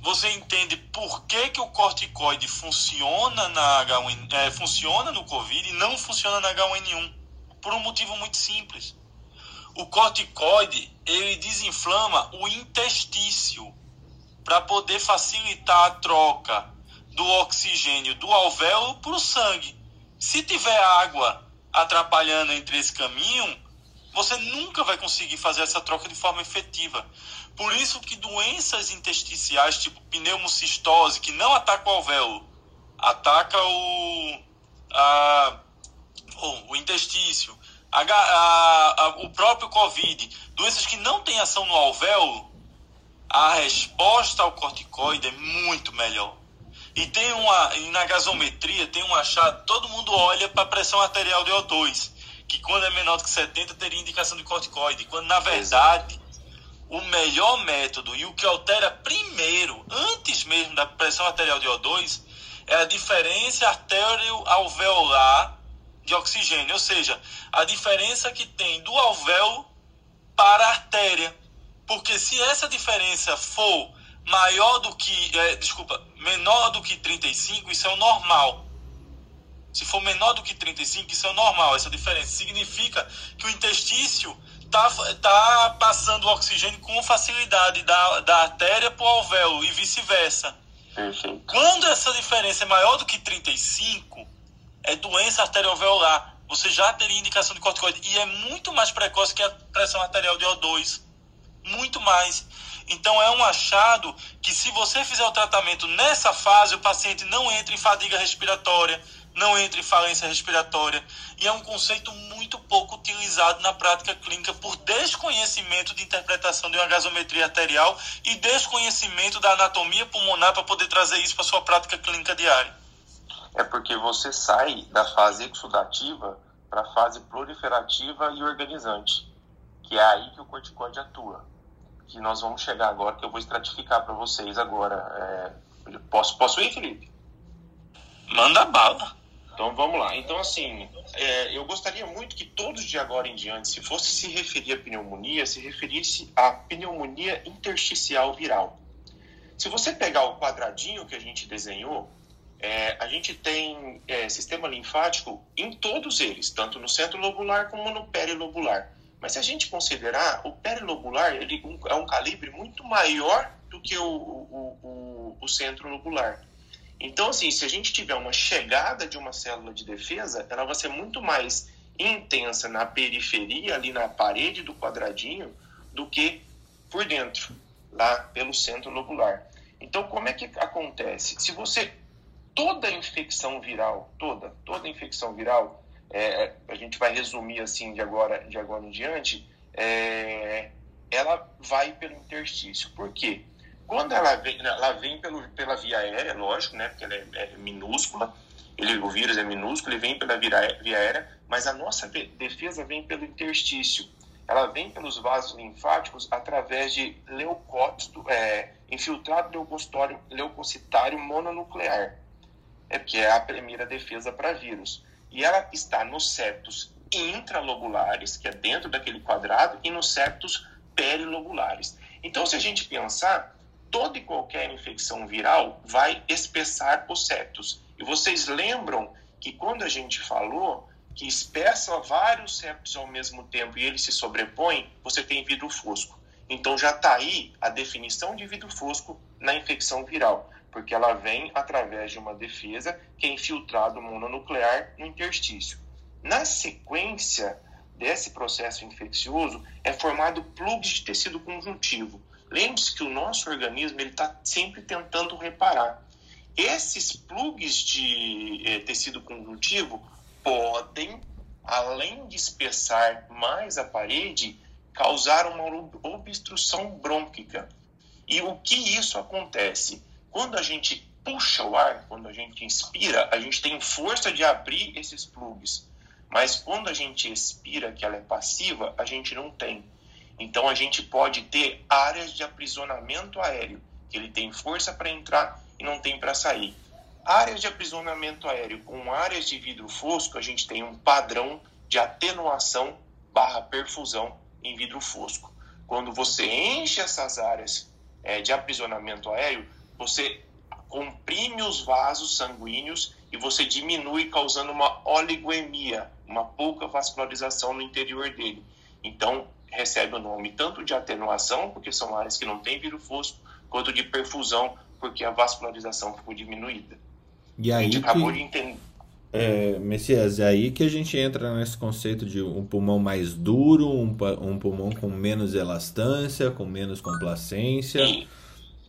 você entende por que, que o corticoide funciona na H1, é, funciona no Covid e não funciona na H1N1. Por um motivo muito simples. O corticoide, ele desinflama o intestício. para poder facilitar a troca do oxigênio do alvéolo para o sangue. Se tiver água atrapalhando entre esse caminho, você nunca vai conseguir fazer essa troca de forma efetiva. Por isso que doenças intersticiais, tipo pneumocistose, que não ataca o alvéolo, ataca o, a, o, intestício, a, a, o próprio Covid, doenças que não têm ação no alvéolo, a resposta ao corticoide é muito melhor. E tem uma, e na gasometria tem um achado, todo mundo olha para a pressão arterial de O2, que quando é menor do que 70 teria indicação de corticoide, quando na verdade o melhor método e o que altera primeiro, antes mesmo da pressão arterial de O2, é a diferença artério-alveolar de oxigênio, ou seja, a diferença que tem do alvéolo para a artéria. Porque se essa diferença for maior do que, é, desculpa, menor do que 35, isso é o normal. Se for menor do que 35, isso é o normal, essa diferença. Significa que o intestício está tá passando o oxigênio com facilidade da, da artéria para o alvéolo e vice-versa. Quando essa diferença é maior do que 35, é doença arterioalveolar. Você já teria indicação de corticoide. E é muito mais precoce que a pressão arterial de O2. Muito mais. Então é um achado que se você fizer o tratamento nessa fase, o paciente não entra em fadiga respiratória, não entra em falência respiratória. E é um conceito muito pouco utilizado na prática clínica por desconhecimento de interpretação de uma gasometria arterial e desconhecimento da anatomia pulmonar para poder trazer isso para sua prática clínica diária. É porque você sai da fase exudativa para a fase proliferativa e organizante, que é aí que o corticoide atua. Que nós vamos chegar agora, que eu vou estratificar para vocês agora. É... Posso, posso ir, Felipe? Manda bala. Então vamos lá. Então, assim, é, eu gostaria muito que todos de agora em diante, se fosse se referir à pneumonia, se referisse à pneumonia intersticial viral. Se você pegar o quadradinho que a gente desenhou, é, a gente tem é, sistema linfático em todos eles, tanto no centro lobular como no perilobular. Mas se a gente considerar, o perilobular ele é um calibre muito maior do que o, o, o, o centro lobular. Então, assim, se a gente tiver uma chegada de uma célula de defesa, ela vai ser muito mais intensa na periferia, ali na parede do quadradinho, do que por dentro, lá pelo centro lobular. Então, como é que acontece? Se você toda infecção viral, toda, toda infecção viral, é, a gente vai resumir assim de agora, de agora em diante, é, ela vai pelo interstício. Por quê? Quando ela vem, ela vem pelo, pela via aérea, lógico, né? Porque ela é, é minúscula, ele, o vírus é minúsculo, ele vem pela via, via aérea, mas a nossa defesa vem pelo interstício. Ela vem pelos vasos linfáticos através de leucócito, é, infiltrado leucocitário, mononuclear, é que é a primeira defesa para vírus. E ela está nos septos intralobulares, que é dentro daquele quadrado, e nos septos perilobulares. Então, se a gente pensar, toda e qualquer infecção viral vai espessar os septos. E vocês lembram que quando a gente falou que espessa vários septos ao mesmo tempo e eles se sobrepõem, você tem vidro fosco. Então já está aí a definição de vidro fosco na infecção viral, porque ela vem através de uma defesa que é infiltrado mononuclear no interstício. Na sequência desse processo infeccioso, é formado plugs de tecido conjuntivo. Lembre-se que o nosso organismo está sempre tentando reparar. Esses plugs de eh, tecido conjuntivo podem, além de espessar mais a parede, causar uma obstrução brônquica. E o que isso acontece? Quando a gente puxa o ar, quando a gente inspira, a gente tem força de abrir esses plugs. Mas quando a gente expira, que ela é passiva, a gente não tem. Então a gente pode ter áreas de aprisionamento aéreo, que ele tem força para entrar e não tem para sair. Áreas de aprisionamento aéreo com áreas de vidro fosco, a gente tem um padrão de atenuação barra perfusão em vidro fosco. Quando você enche essas áreas é, de aprisionamento aéreo, você comprime os vasos sanguíneos e você diminui causando uma oligoemia, uma pouca vascularização no interior dele. Então, recebe o nome tanto de atenuação, porque são áreas que não têm vírus fosco, quanto de perfusão, porque a vascularização ficou diminuída. E A aí gente acabou que, de entender. é, Messias, é aí que a gente entra nesse conceito de um pulmão mais duro, um, um pulmão com menos elastância, com menos complacência. E,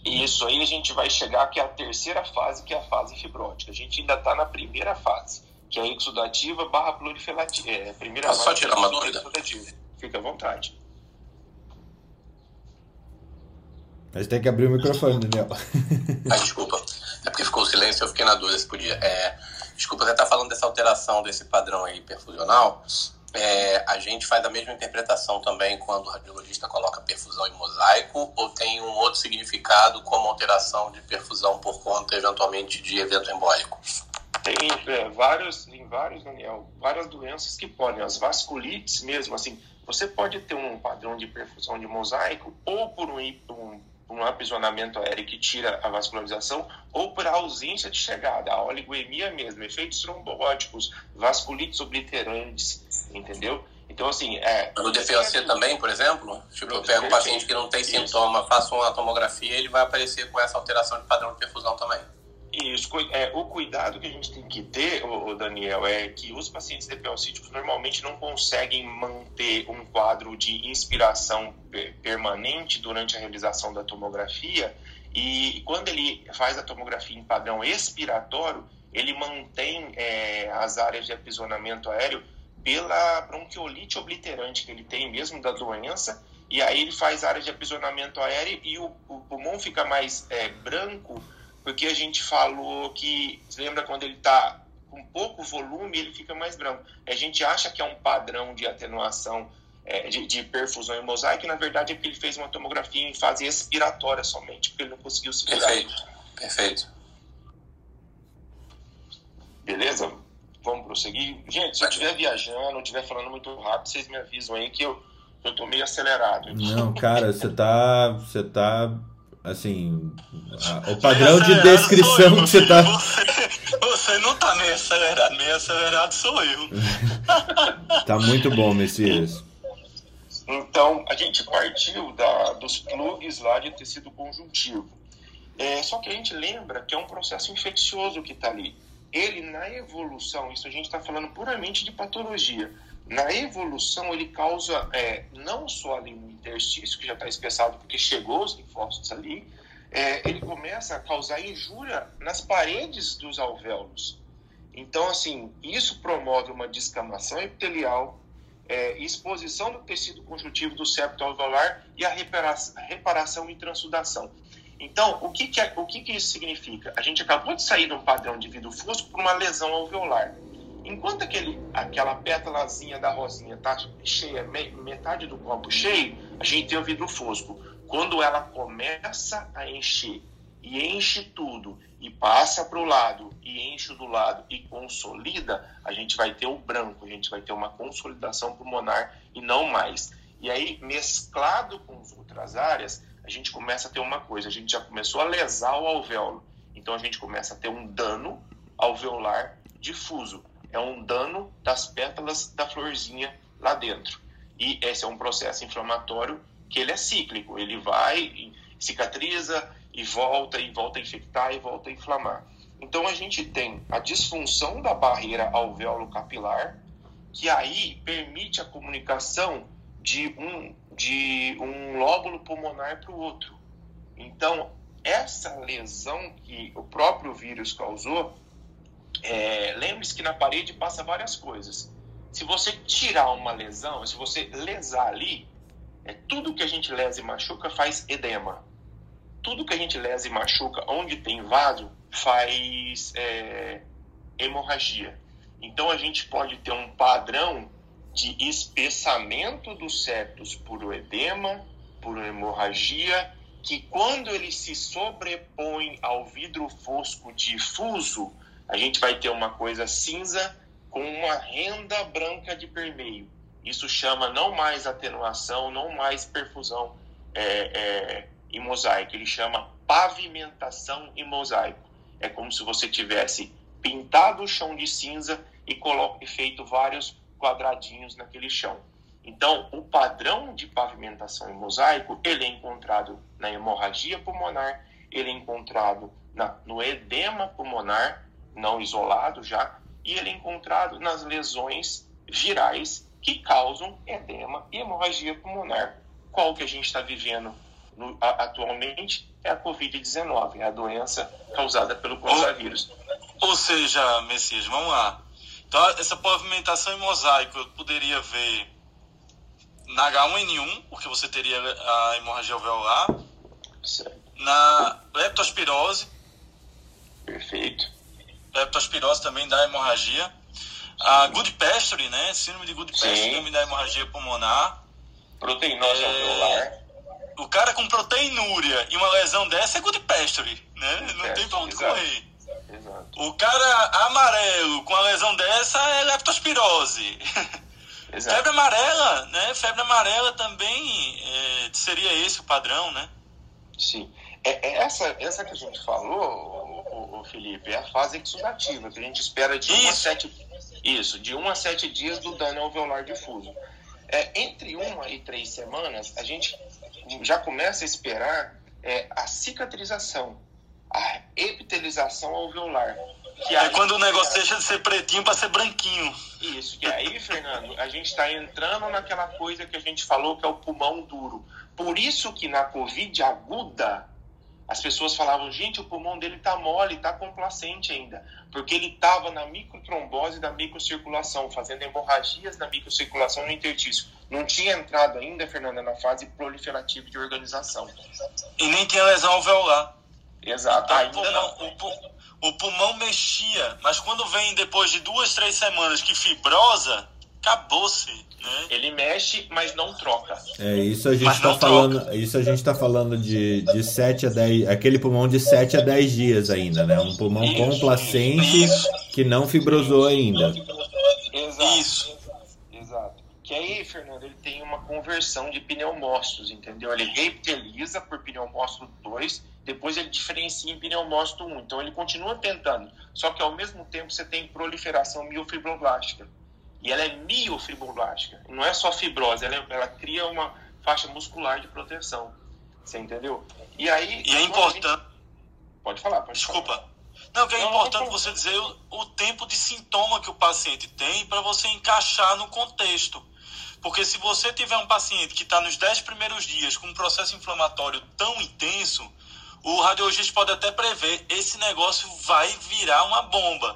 e isso aí a gente vai chegar que é a terceira fase, que é a fase fibrótica. A gente ainda está na primeira fase, que é a exudativa barra plurifilativa. É, a primeira Posso só fase tirar uma é a dúvida? Fica à vontade. Mas tem que abrir o microfone, Daniel. Ah, desculpa. É porque ficou o silêncio eu fiquei na dúvida se podia. É, desculpa, você está falando dessa alteração desse padrão aí perfusional. É, a gente faz a mesma interpretação também quando o radiologista coloca perfusão em mosaico ou tem um outro significado como alteração de perfusão por conta, eventualmente, de evento embólico? Tem é, vários, tem vários, Daniel, várias doenças que podem, as vasculites mesmo, assim, você pode ter um padrão de perfusão de mosaico ou por um, um, um aprisionamento aéreo que tira a vascularização ou por ausência de chegada, a oligoemia mesmo, efeitos trombóticos, vasculites obliterantes, entendeu? Então, assim, é... No DFOC também, por exemplo? Tipo, eu pego um paciente que não tem Isso. sintoma, faço uma tomografia ele vai aparecer com essa alteração de padrão de perfusão também. Isso, é, o cuidado que a gente tem que ter, ô, ô, Daniel, é que os pacientes DPOcíticos normalmente não conseguem manter um quadro de inspiração per- permanente durante a realização da tomografia e quando ele faz a tomografia em padrão expiratório, ele mantém é, as áreas de aprisionamento aéreo pela bronquiolite obliterante que ele tem mesmo da doença e aí ele faz áreas de aprisionamento aéreo e o, o pulmão fica mais é, branco porque a gente falou que, lembra quando ele está com pouco volume, ele fica mais branco. A gente acha que é um padrão de atenuação é, de, de perfusão em mosaico, e na verdade é porque ele fez uma tomografia em fase expiratória somente, porque ele não conseguiu segurar. Perfeito, perfeito. Beleza? Vamos prosseguir? Gente, se eu estiver viajando, ou estiver falando muito rápido, vocês me avisam aí que eu, eu tô meio acelerado. Não, cara, você tá. Você tá. Assim. a- o padrão de descrição que você tá. Você, você não tá meio acelerado, meio acelerado sou eu. Tá muito bom, Messias. Então, a gente partiu da, dos plugs lá de tecido conjuntivo. É, só que a gente lembra que é um processo infeccioso que está ali. Ele, na evolução, isso a gente está falando puramente de patologia. Na evolução, ele causa é, não só ali no interstício, que já está espessado porque chegou os linfócitos ali, é, ele começa a causar injúria nas paredes dos alvéolos. Então, assim, isso promove uma descamação epitelial, é, exposição do tecido conjuntivo do septo alveolar e a repara- reparação e transudação. Então, o que, que, é- o que, que isso significa? A gente acabou de sair de um padrão de vidro fosco por uma lesão alveolar. Enquanto aquele, aquela pétalazinha da rosinha está cheia, me- metade do copo cheio, a gente tem o vidro fosco. Quando ela começa a encher e enche tudo e passa para o lado e enche do lado e consolida, a gente vai ter o branco, a gente vai ter uma consolidação pulmonar e não mais. E aí, mesclado com as outras áreas, a gente começa a ter uma coisa, a gente já começou a lesar o alvéolo. Então a gente começa a ter um dano alveolar difuso. É um dano das pétalas da florzinha lá dentro. E esse é um processo inflamatório que ele é cíclico, ele vai, cicatriza e volta e volta a infectar e volta a inflamar. Então a gente tem a disfunção da barreira alvéolo capilar, que aí permite a comunicação de um, de um lóbulo pulmonar para o outro. Então, essa lesão que o próprio vírus causou, é, lembre-se que na parede passa várias coisas. Se você tirar uma lesão, se você lesar ali, é, tudo que a gente lesa e machuca faz edema. Tudo que a gente lesa e machuca onde tem vaso faz é, hemorragia. Então a gente pode ter um padrão de espessamento dos septos por edema, por hemorragia, que quando ele se sobrepõe ao vidro fosco difuso, a gente vai ter uma coisa cinza com uma renda branca de permeio. Isso chama não mais atenuação, não mais perfusão é, é, em mosaico, ele chama pavimentação em mosaico. É como se você tivesse pintado o chão de cinza e, colo- e feito vários quadradinhos naquele chão. Então, o padrão de pavimentação em mosaico, ele é encontrado na hemorragia pulmonar, ele é encontrado na, no edema pulmonar, não isolado já, e ele é encontrado nas lesões virais que causam edema e hemorragia pulmonar. Qual que a gente está vivendo no, a, atualmente? É a Covid-19, é a doença causada pelo coronavírus. Ou seja, Messias, vamos lá. Então, essa pavimentação em mosaico eu poderia ver na H1N1, porque você teria a hemorragia alveolar, Certo. na leptospirose, Perfeito. leptospirose também dá hemorragia, a Good Pastry, né, síndrome de Good Pastry também dá hemorragia pulmonar, Proteinose É, alveolar. o cara com proteinúria e uma lesão dessa é Good Pastry, né, não tem pra onde Exato. correr. Exato. O cara amarelo com a lesão dessa é leptospirose. Exato. Febre amarela, né? Febre amarela também é, seria esse o padrão, né? Sim. É, é essa, essa que a gente falou, o, Felipe, é a fase exudativa, que a gente espera de 1 a Isso. 7 isso, de 1 a 7 dias do dano alveolar difuso. É, entre uma e três semanas, a gente já começa a esperar é, a cicatrização, a epitelização alveolar. Que É aí- quando o negócio deixa de ser pretinho para ser branquinho. Isso, que aí, Fernando, a gente está entrando naquela coisa que a gente falou que é o pulmão duro. Por isso que na Covid aguda, as pessoas falavam, gente, o pulmão dele tá mole, tá complacente ainda. Porque ele estava na microtrombose da microcirculação, fazendo hemorragias da microcirculação no intertício. Não tinha entrado ainda, Fernanda, na fase proliferativa de organização. E nem tinha lesão alveolar. Exato. Então, o, ainda não. pulmão, o, pu- o pulmão mexia, mas quando vem depois de duas, três semanas que fibrosa, acabou-se, né? Ele mexe, mas não troca. É, isso a gente tá não falando, isso a gente tá falando de, de 7 a 10, aquele pulmão de 7 a 10 dias ainda, né? Um pulmão Isso, complacente Isso, que não fibrosou ainda. Exato. isso. Exato. Que aí, Fernando, ele tem uma conversão de pneumócitos, entendeu? Ele reepiteliza por pneumócito 2, depois ele diferencia em pneumócito 1. Então ele continua tentando, só que ao mesmo tempo você tem proliferação miofibroblástica. E ela é miofibroblástica. Não é só fibrose, ela, ela cria uma faixa muscular de proteção. Você entendeu? E aí. E é a gente- importante. Pode falar, pode Desculpa. Não, que é Não, importante não, você dizer o, o tempo de sintoma que o paciente tem para você encaixar no contexto. Porque se você tiver um paciente que está nos 10 primeiros dias com um processo inflamatório tão intenso, o radiologista pode até prever esse negócio vai virar uma bomba.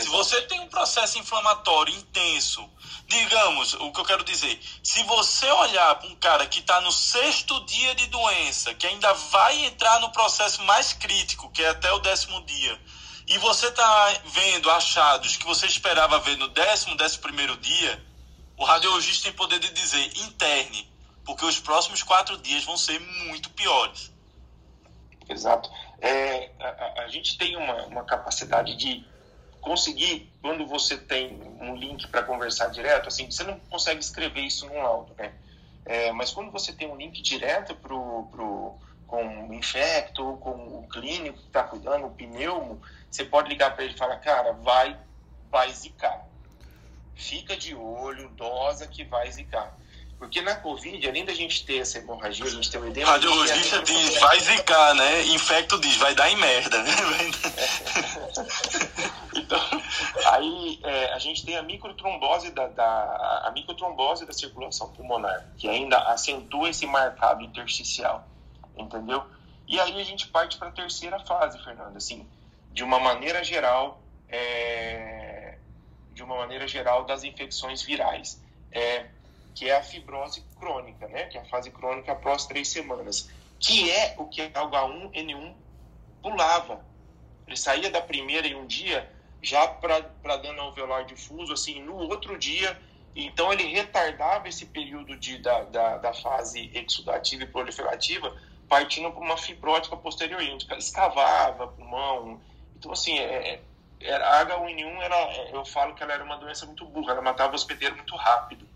Se você tem um processo inflamatório intenso, digamos, o que eu quero dizer, se você olhar para um cara que está no sexto dia de doença, que ainda vai entrar no processo mais crítico, que é até o décimo dia, e você está vendo achados que você esperava ver no décimo, décimo primeiro dia, o radiologista tem poder de dizer interne, porque os próximos quatro dias vão ser muito piores. Exato. É, a, a- gente tem uma, uma capacidade de conseguir, quando você tem um link para conversar direto, assim, você não consegue escrever isso num laudo, né? É, mas quando você tem um link direto pro, pro, com o infecto ou com o clínico que está cuidando, o pneumo, você pode ligar para ele e falar, cara, vai, vai zicar. Fica de olho, dosa que vai zicar. Porque na Covid, além da gente ter essa hemorragia, a gente tem o edema... radiologista diz, vai zicar, né? Infecto diz, vai dar em merda. né? Então, aí é, a gente tem a microtrombose da, da, a microtrombose da circulação pulmonar, que ainda acentua esse marcado intersticial, entendeu? E aí a gente parte para a terceira fase, Fernando, assim, de uma maneira geral, é, de uma maneira geral das infecções virais, é, que é a fibrose crônica, né? Que é a fase crônica após três semanas, que é o que a H1N1 pulava. Ele saía da primeira em um dia já para dano alveolar difuso, assim, no outro dia. Então, ele retardava esse período de, da, da, da fase exudativa e proliferativa, partindo para uma fibrótica posterior. Gente escavava pulmão. Então, assim, é, era, a H1N1, era, eu falo que ela era uma doença muito burra, ela matava o hospedeiro muito rápido,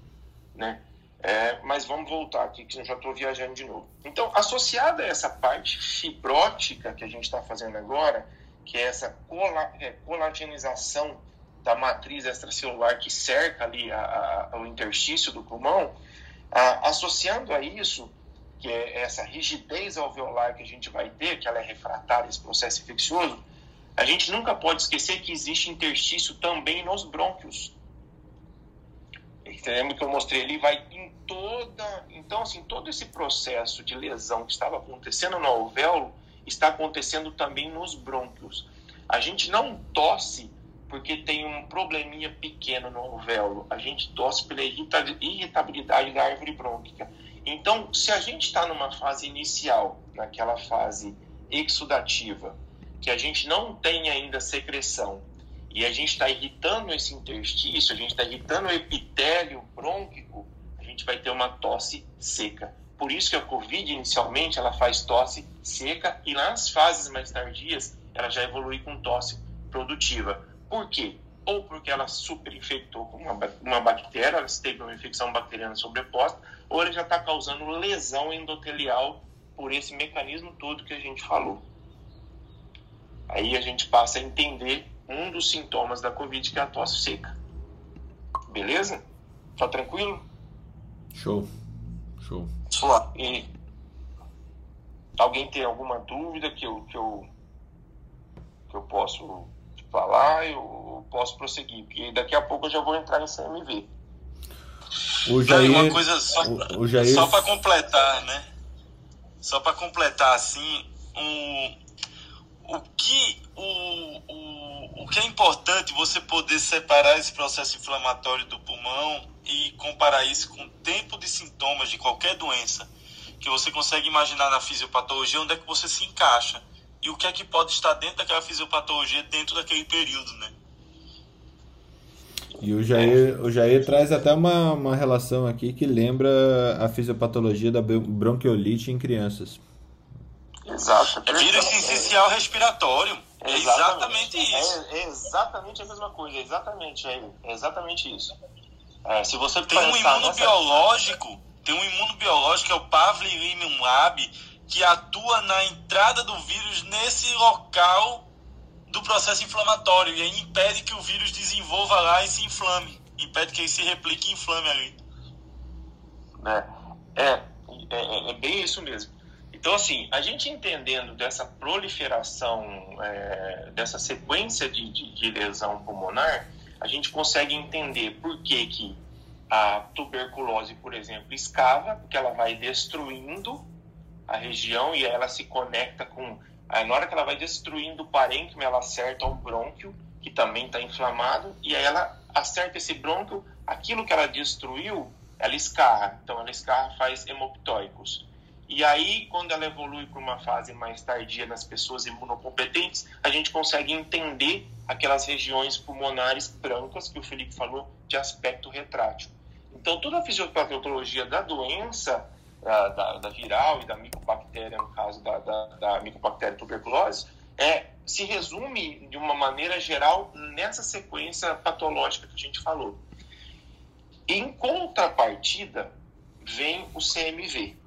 né? É, mas vamos voltar aqui, que eu já estou viajando de novo. Então, associada a essa parte fibrótica que a gente está fazendo agora, que é essa cola, é, colagenização da matriz extracelular que cerca ali a, a, o interstício do pulmão, a, associando a isso, que é essa rigidez alveolar que a gente vai ter, que ela é refratária esse processo infeccioso, a gente nunca pode esquecer que existe interstício também nos brônquios. Que eu mostrei ali? Vai em toda. Então, assim, todo esse processo de lesão que estava acontecendo no alvéolo está acontecendo também nos brônquios. A gente não tosse porque tem um probleminha pequeno no alvéolo. A gente tosse pela irritabilidade da árvore brônquica. Então, se a gente está numa fase inicial, naquela fase exudativa, que a gente não tem ainda secreção, e a gente está irritando esse interstício, a gente está irritando o epitélio brônquico, a gente vai ter uma tosse seca. Por isso que a COVID, inicialmente, ela faz tosse seca e nas fases mais tardias, ela já evolui com tosse produtiva. Por quê? Ou porque ela superinfectou com uma, uma bactéria, ela teve uma infecção bacteriana sobreposta, ou ela já está causando lesão endotelial por esse mecanismo todo que a gente falou. Aí a gente passa a entender um dos sintomas da Covid, que é a tosse seca. Beleza? Tá tranquilo? Show. Show. E alguém tem alguma dúvida que eu, que eu, que eu posso falar? Eu posso prosseguir, porque daqui a pouco eu já vou entrar em CMV. O Jair, Não, uma coisa só, o, Jair... só para completar, né? Só para completar assim, um, o que o, o que é importante você poder separar esse processo inflamatório do pulmão e comparar isso com o tempo de sintomas de qualquer doença que você consegue imaginar na fisiopatologia onde é que você se encaixa e o que é que pode estar dentro daquela fisiopatologia dentro daquele período, né? E o Jair, o Jair traz até uma, uma relação aqui que lembra a fisiopatologia da bronquiolite em crianças. Exato. É vírus essencial respiratório. É exatamente isso. É, exatamente a mesma coisa, exatamente, é, é exatamente isso. É, se você tem um imunobiológico, nessa... tem um imunobiológico que é o Pavlivimab, que atua na entrada do vírus nesse local do processo inflamatório e aí impede que o vírus desenvolva lá e se inflame, impede que ele se replique e inflame ali. É, é, é, é bem isso mesmo. Então, assim, a gente entendendo dessa proliferação, é, dessa sequência de, de, de, lesão pulmonar, a gente consegue entender por que, que a tuberculose, por exemplo, escava, porque ela vai destruindo a região e ela se conecta com. Aí, na hora que ela vai destruindo o parênquima, ela acerta o brônquio, que também está inflamado, e aí ela acerta esse brônquio, aquilo que ela destruiu, ela escarra. Então, ela escarra, faz hemoptóicos. E aí, quando ela evolui para uma fase mais tardia nas pessoas imunocompetentes, a gente consegue entender aquelas regiões pulmonares brancas que o Felipe falou de aspecto retrátil. Então, toda a fisiopatologia da doença, da, da, viral e da micobactéria, no caso da, da, da micobactéria tuberculose, é, se resume de uma maneira geral nessa sequência patológica que a gente falou. Em contrapartida, vem o CMV,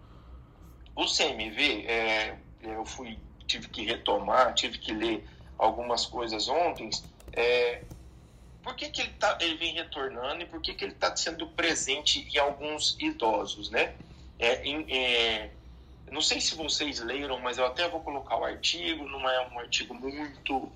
o CMV, é, eu fui, tive que retomar, tive que ler algumas coisas ontem. É, por que, que ele, tá, ele vem retornando e por que, que ele está sendo presente em alguns idosos, né? É, em, é, não sei se vocês leram, mas eu até vou colocar o artigo, não é um artigo muito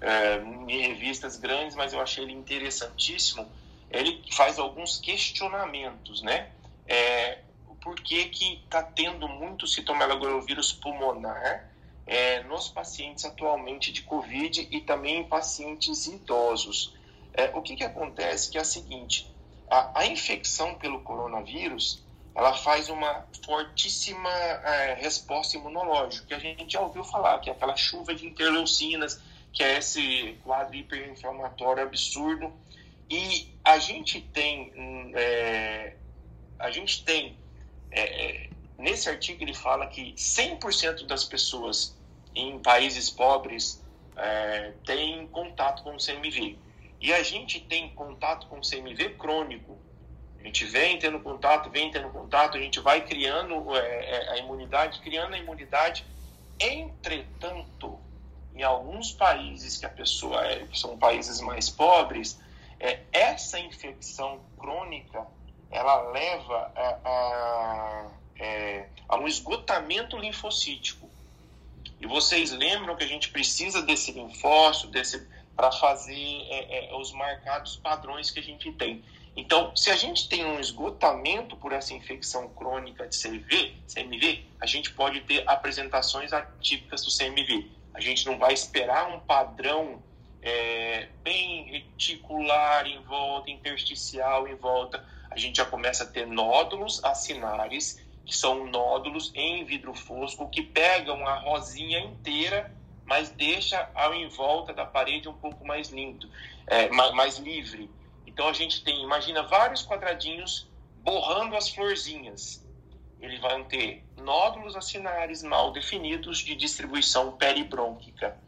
é, em revistas grandes, mas eu achei ele interessantíssimo. Ele faz alguns questionamentos, né? É, por que está tendo muito citomegalovírus pulmonar é, nos pacientes atualmente de Covid e também em pacientes idosos. É, o que, que acontece? Que é o seguinte, a, a, infecção pelo coronavírus, ela faz uma fortíssima é, resposta imunológica, que a gente já ouviu falar, que é aquela chuva de interleucinas, que é esse quadro hiperinflamatório absurdo. E a gente tem, hum, é, a gente tem é, é, nesse artigo ele fala que 100% das pessoas em países pobres é, têm contato com o CMV. E a gente tem contato com o CMV crônico. A gente vem tendo contato, vem tendo contato, a gente vai criando é, é a imunidade, criando a imunidade. Entretanto, em alguns países que a pessoa é, que são países mais pobres, é, essa infecção crônica ela leva a, a, é, a um esgotamento linfocítico. E vocês lembram que a gente precisa desse linfócito, desse para fazer é, é, os marcados padrões que a gente tem. Então, se a gente tem um esgotamento por essa infecção crônica de CMV, CMV, a gente pode ter apresentações atípicas do CMV. A gente não vai esperar um padrão é, bem reticular em volta, intersticial em volta. A gente já começa a ter nódulos acinares, que são nódulos em vidro fosco, que pegam a rosinha inteira, mas deixa ao em volta da parede um pouco mais limpo, é, mais livre. Então a gente tem, imagina vários quadradinhos borrando as florzinhas. Eles vão ter nódulos acinares mal definidos de distribuição peribrônquica,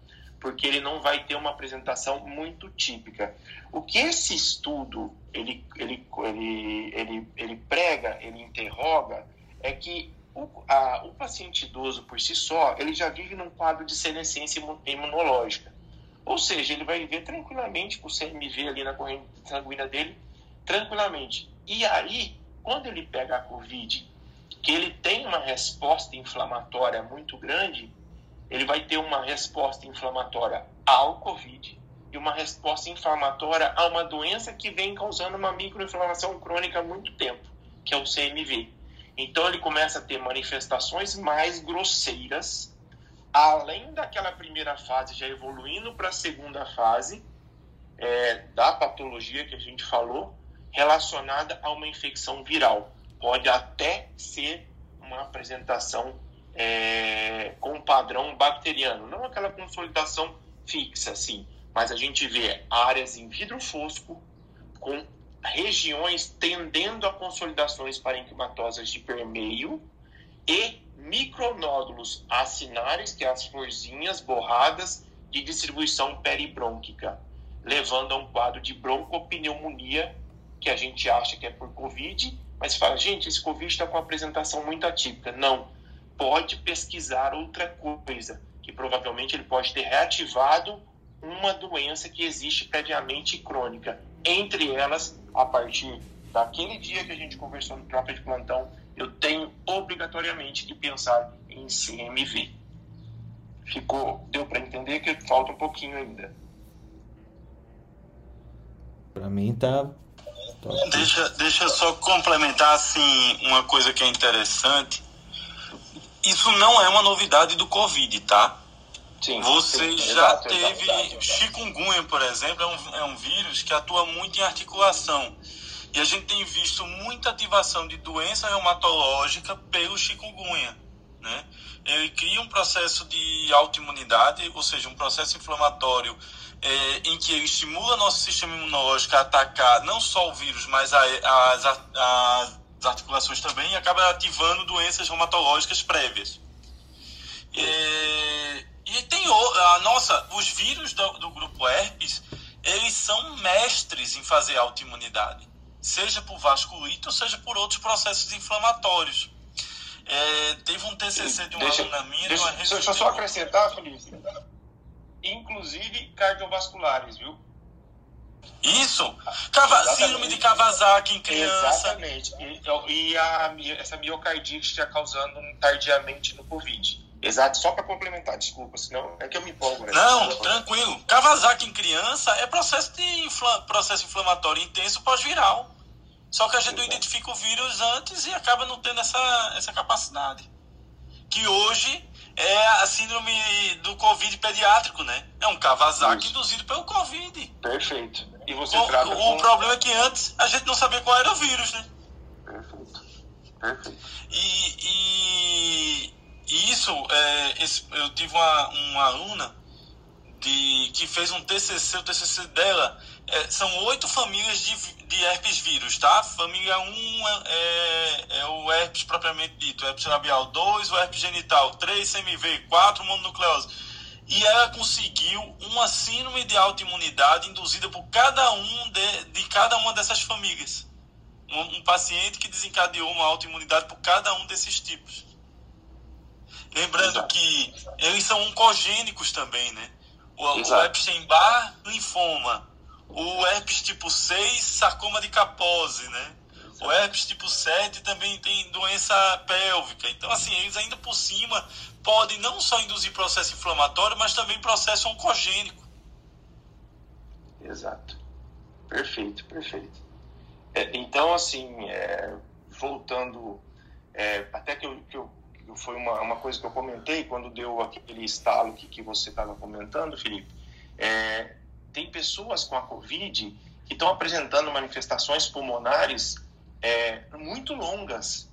porque ele não vai ter uma apresentação muito típica. O que esse estudo ele, ele, ele, ele, ele prega, ele interroga, é que o, a, o paciente idoso por si só, ele já vive num quadro de senescência imunológica. Ou seja, ele vai viver tranquilamente com o CMV ali na corrente sanguínea dele, tranquilamente. E aí, quando ele pega a Covid, que ele tem uma resposta inflamatória muito grande, ele vai ter uma resposta inflamatória ao Covid e uma resposta inflamatória a uma doença que vem causando uma microinflamação crônica há muito tempo, que é o CMV. Então ele começa a ter manifestações mais grosseiras, além daquela primeira fase, já evoluindo para a segunda fase é, da patologia que a gente falou, relacionada a uma infecção viral. Pode até ser uma apresentação é, com padrão bacteriano, não aquela consolidação fixa, assim, mas a gente vê áreas em vidro fosco com regiões tendendo a consolidações parenquimatosas de permeio e micronódulos acinares, que é as florzinhas borradas de distribuição peribrônquica, levando a um quadro de broncopneumonia, que a gente acha que é por Covid, mas fala, gente, esse Covid está com uma apresentação muito atípica. Não, pode pesquisar outra coisa, que provavelmente ele pode ter reativado uma doença que existe previamente crônica. Entre elas, a partir daquele dia que a gente conversou no tropa de plantão, eu tenho obrigatoriamente que pensar em CMV. Ficou, deu para entender que falta um pouquinho ainda. Para mim tá Deixa, deixa eu só complementar assim uma coisa que é interessante. Isso não é uma novidade do Covid, tá? Sim, Você sim, já exato, teve exato, exato. chikungunya, por exemplo, é um, é um vírus que atua muito em articulação. E a gente tem visto muita ativação de doença reumatológica pelo chikungunya, né? Ele cria um processo de autoimunidade, ou seja, um processo inflamatório é, em que ele estimula nosso sistema imunológico a atacar não só o vírus, mas a, as, as articulações também, e acaba ativando doenças reumatológicas prévias. É, e tem a nossa, os vírus do, do grupo herpes, eles são mestres em fazer autoimunidade, seja por vasculite, seja por outros processos inflamatórios. É, teve um TCC de uma Deixa, aluna minha, de deixa, deixa eu só acrescentar, Felipe. Inclusive cardiovasculares, viu? Isso, Cava, Exatamente. síndrome de Kawasaki em criança. Exatamente. E, e a, essa miocardite já causando tardiamente no Covid. Exato, só para complementar, desculpa, senão é que eu me empolgo, né? Não, tranquilo. Kawasaki em criança é processo de infla- processo inflamatório intenso pós-viral. Só que a gente não identifica o vírus antes e acaba não tendo essa, essa capacidade. Que hoje é a síndrome do Covid pediátrico, né? É um Kawasaki Isso. induzido pelo Covid. Perfeito. E você O, trata o com... problema é que antes a gente não sabia qual era o vírus, né? Perfeito. Perfeito. E, e- e isso, é, esse- eu tive uma, uma aluna de, que fez um TCC, o TCC dela é, são oito famílias de, de herpes vírus, tá? Família 1 é, é, é o herpes propriamente dito, herpes labial 2, o herpes genital 3, CMV 4, mononucleose. E ela conseguiu uma síndrome de autoimunidade induzida por cada um de, de cada uma dessas famílias. Um, um paciente que desencadeou uma autoimunidade por cada um desses tipos. Lembrando que eles são oncogênicos também, né? O, o. Epstein-Barr, linfoma. O herpes tipo 6, sarcoma de Kaposi, né? O herpes tipo 7 também tem doença pélvica. Então, assim, eles ainda por cima podem não só induzir processo inflamatório, mas também processo oncogênico. Exato. Perfeito, perfeito. É, então, assim, é, voltando, é, até que, eu, que, eu, foi uma, uma coisa que eu comentei quando deu aquele estalo que, que você estava comentando, Felipe. É, tem pessoas com a Covid que estão apresentando manifestações pulmonares é, muito longas,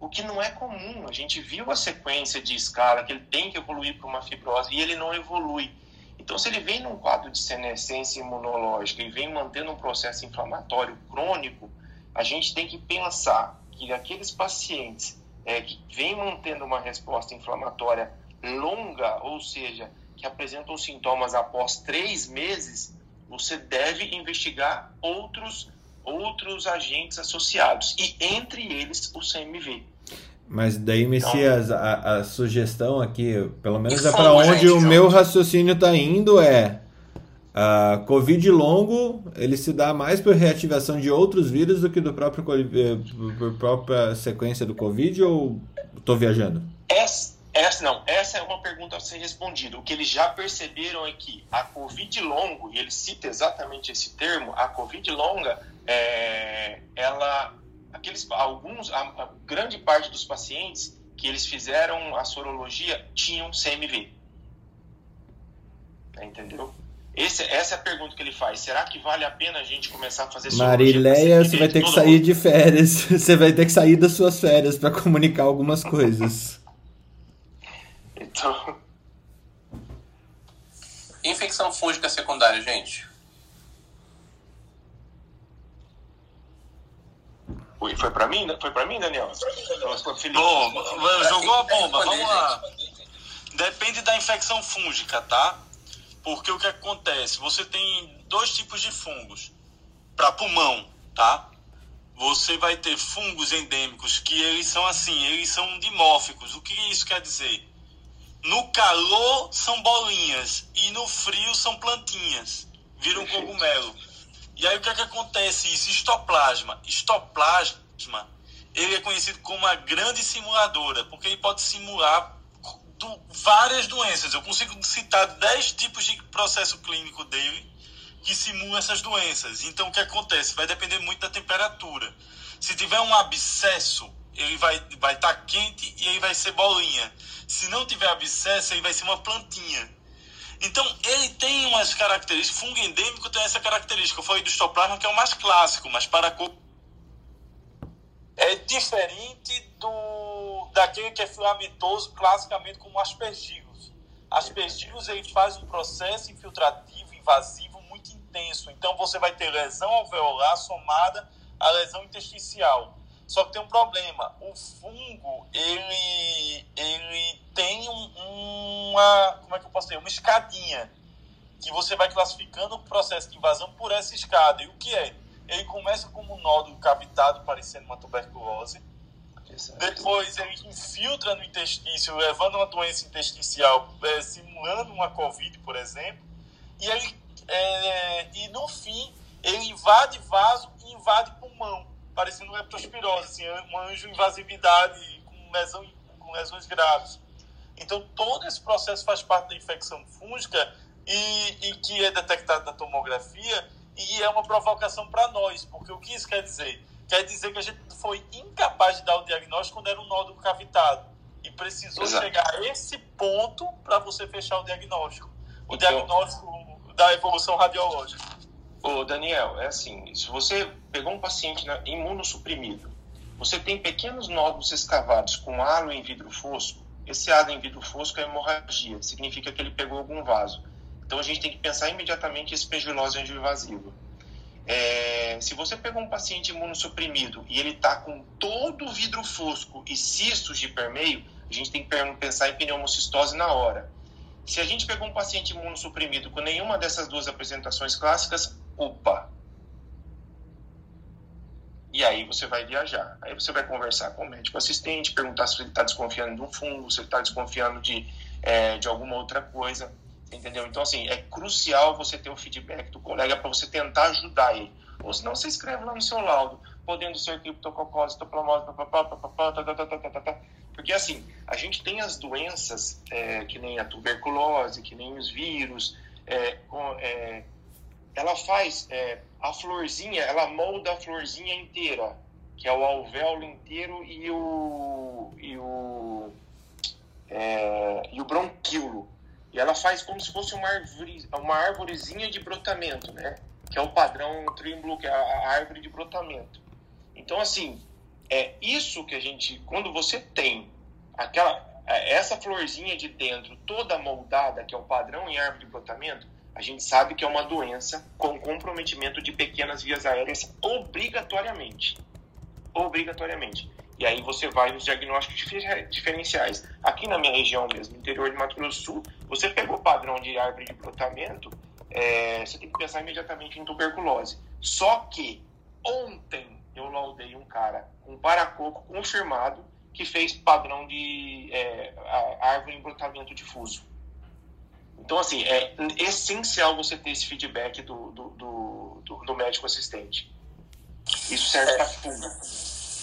o que não é comum. A gente viu a sequência de escala que ele tem que evoluir para uma fibrose e ele não evolui. Então, se ele vem num quadro de senescência imunológica e vem mantendo um processo inflamatório crônico, a gente tem que pensar que aqueles pacientes é, que vêm mantendo uma resposta inflamatória longa, ou seja, que apresentam sintomas após três meses, você deve investigar outros, outros agentes associados, e entre eles o CMV. Mas daí, Messias, a, a sugestão aqui, pelo menos é para onde gente, o meu raciocínio tá indo é a Covid longo, ele se dá mais por reativação de outros vírus do que do próprio co- eh, por própria sequência do Covid ou tô viajando? Essa, essa não, essa é uma pergunta a ser respondida. O que eles já perceberam é que a Covid longo, e ele cita exatamente esse termo, a Covid longa, é, ela, aqueles, alguns, a, a grande parte dos pacientes que eles fizeram a sorologia tinham CMV. Entendeu? Esse, essa é a pergunta que ele faz. Será que vale a pena a gente começar a fazer Marileia, você vai ter que sair mundo? de férias. Você vai ter que sair das suas férias para comunicar algumas coisas. Então, Infecção fúngica secundária, gente. foi, foi para mim? Foi para mim, Daniel? Bom, jogou a bomba, vamos lá. Depende da infecção fúngica, tá? Porque o que acontece? Você tem dois tipos de fungos para pulmão, tá? Você vai ter fungos endêmicos que eles são assim, eles são dimórficos. O que isso quer dizer? No calor são bolinhas e no frio são plantinhas. Viram um cogumelo. E aí o que é que acontece isso? Histoplasma. Histoplasma, ele é conhecido como uma grande simuladora, porque ele pode simular do- várias doenças. Eu consigo citar 10 tipos de processo clínico dele que simulam essas doenças. Então o que acontece? Vai depender muito da temperatura. Se tiver um abscesso, ele vai estar vai tá quente e ele vai ser bolinha. Se não tiver abscesso, ele vai ser uma plantinha. Então, ele tem umas características. Fungo endêmico tem essa característica. Eu falei do histoplasma, que é o mais clássico, mas para é diferente do daquele que é filamentoso, classicamente como aspergillus. Aspergillus ele faz um processo infiltrativo, invasivo muito intenso. Então, você vai ter lesão alveolar somada à lesão intersticial. Só que tem um problema. O fungo, ele, ele tem um- uma, como é que eu posso dizer? Uma escadinha que você vai classificando o processo de invasão por essa escada. E o que é? Ele começa como um nódulo cavitado, parecendo uma tuberculose. Depois ele infiltra no intestino, levando uma doença intersticial, eh, simulando uma Covid, por exemplo. E, ele, eh, e no fim, ele invade vaso e invade pulmão, parecendo leptospirose, assim, uma anjo-invasividade com, lesão, com lesões graves. Então, todo esse processo faz parte da infecção fúngica e, e que é detectado na tomografia e é uma provocação para nós, porque o que isso quer dizer? Quer dizer que a gente foi incapaz de dar o diagnóstico quando era um nódulo cavitado e precisou Exato. chegar a esse ponto para você fechar o diagnóstico. O Então- diagnóstico da evolução radiológica. Ô, Daniel, é assim, se você pegou um paciente né, imunossuprimido, você tem pequenos nódulos escavados com halo em vidro fosco, esse halo em vidro fosco é hemorragia, significa que ele pegou algum vaso. Então a gente tem que pensar imediatamente em espegilose angioinvasiva. É, se você pegou um paciente imunossuprimido e ele está com todo o vidro fosco e cistos de permeio, a gente tem que pensar em pneumocistose na hora. Se a gente pegou um paciente imunossuprimido com nenhuma dessas duas apresentações clássicas, opa! E aí você vai viajar. Aí você vai conversar com o médico assistente, perguntar se ele está desconfiando de um fungo, se ele está desconfiando de, é, de alguma outra coisa. Entendeu? Então, assim, é crucial você ter o feedback do colega para você tentar ajudar ele. Ou senão você escreve lá no seu laudo, podendo ser criptococose, papapá, tá, tá, tá. Porque, assim, a gente tem as doenças, é, que nem a tuberculose, que nem os vírus, é, é, ela faz é, a florzinha, ela molda a florzinha inteira, que é o alvéolo inteiro e o e o é, e o bronquíolo. E ela faz como se fosse uma árvore, uma árvorezinha de brotamento, né? Que é o padrão Trimble, que é a, árvore de brotamento. Então, assim, é isso que a gente, quando você tem aquela é, essa florzinha de dentro toda moldada, que é o padrão em árvore de brotamento, a gente sabe que é uma doença com comprometimento de pequenas vias aéreas obrigatoriamente. Obrigatoriamente. E aí você vai nos diagnósticos difer- diferenciais. Aqui na minha região mesmo, interior de Mato Grosso do Sul, você pegou o padrão de árvore de brotamento, é, você tem que pensar imediatamente em tuberculose. Só que ontem eu laudei um cara com paracoco confirmado que fez padrão de é, árvore em brotamento difuso. Então, assim, é essencial você ter esse feedback do, do, do- do médico assistente. Isso serve para tudo.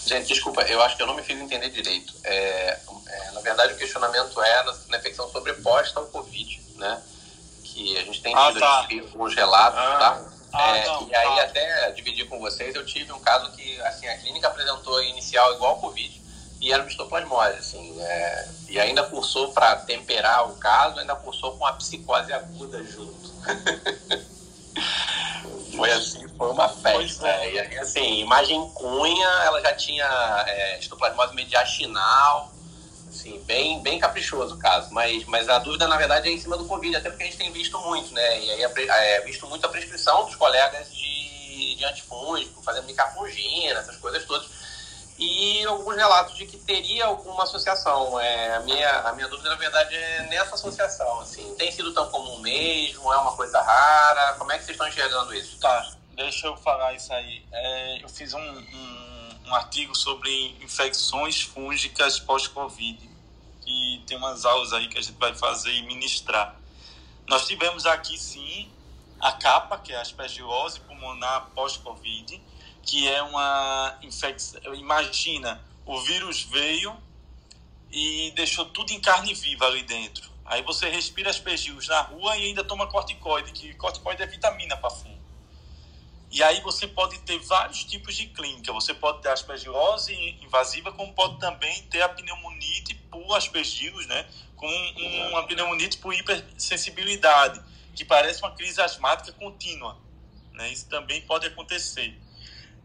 Gente, desculpa, eu acho que eu não me fiz entender direito. É, é, na verdade, o questionamento é na, infecção sobreposta ao Covid, né? Que a gente tem Ah, tido tá. aqui alguns relatos, tá? Ah, É, não, e aí, tá. até dividir com vocês, eu tive um caso que, assim, a clínica apresentou inicial igual ao Covid. E era mistoplasmose, assim. é, e ainda cursou, para temperar o caso, ainda cursou com a psicose aguda junto. foi assim, foi uma festa. E aí, assim, imagem cunha, ela já tinha é, histoplasmose mediastinal, assim, bem, bem caprichoso o caso. Mas, mas a dúvida, na verdade, é em cima do Covid, até porque a gente tem visto muito, né? E aí é, é visto muito a prescrição dos colegas de, de antifúngico, fazendo micafungina, essas coisas todas. E alguns relatos de que teria alguma associação. É, a, minha, a minha dúvida, na verdade, é nessa associação. Assim, tem sido tão comum mesmo? É uma coisa rara? Como é que vocês estão enxergando isso? Tá, deixa eu falar isso aí. É, eu fiz um, um, um artigo sobre infecções fúngicas pós-Covid. E tem umas aulas aí que a gente vai fazer e ministrar. Nós tivemos aqui, sim, a capa, que é a aspergilose pulmonar pós-Covid, que é uma infecção. Imagina, o vírus veio e deixou tudo em carne viva ali dentro. Aí você respira aspergilos na rua e ainda toma corticoide, que corticoide é vitamina para fungo. E aí você pode ter vários tipos de clínica. Você pode ter aspergilose invasiva, como pode também ter a pneumonite por aspergilos, né? Com um- uma pneumonite por hipersensibilidade, que parece uma crise asmática contínua. Né? Isso também pode acontecer.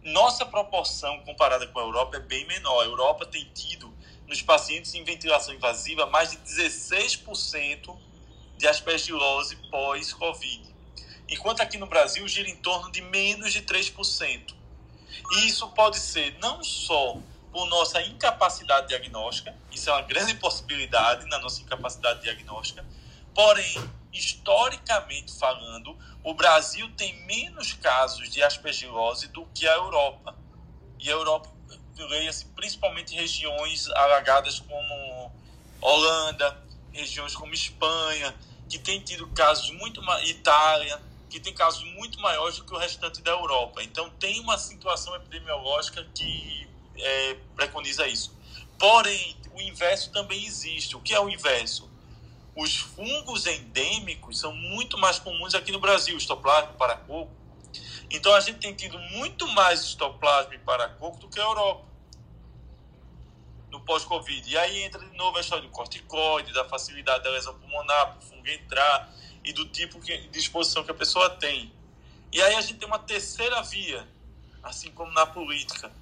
Nossa proporção comparada com a Europa é bem menor. A Europa tem tido, nos pacientes em ventilação invasiva, mais de 16% de aspergilose pós-Covid. Enquanto aqui no Brasil gira em torno de menos de 3%. E isso pode ser não só por nossa incapacidade diagnóstica, isso é uma grande possibilidade na nossa incapacidade diagnóstica, porém, historicamente falando, o Brasil tem menos casos de aspergilose do que a Europa. E a Europa, leia-se principalmente regiões alagadas como Holanda, regiões como Espanha, que tem tido casos muito Itália, que tem casos muito maiores do que o restante da Europa. Então tem uma situação epidemiológica que é, preconiza isso. Porém, o inverso também existe. O que é o inverso? Os fungos endêmicos são muito mais comuns aqui no Brasil, estoplasma, paracoco. Então a gente tem tido muito mais estoplasma e paracoco do que a Europa no pós-Covid. E aí entra de novo a história do corticoide, da facilidade da lesão pulmonar, para o fungo entrar e do tipo de exposição que a pessoa tem. E aí a gente tem uma terceira via, assim como na política,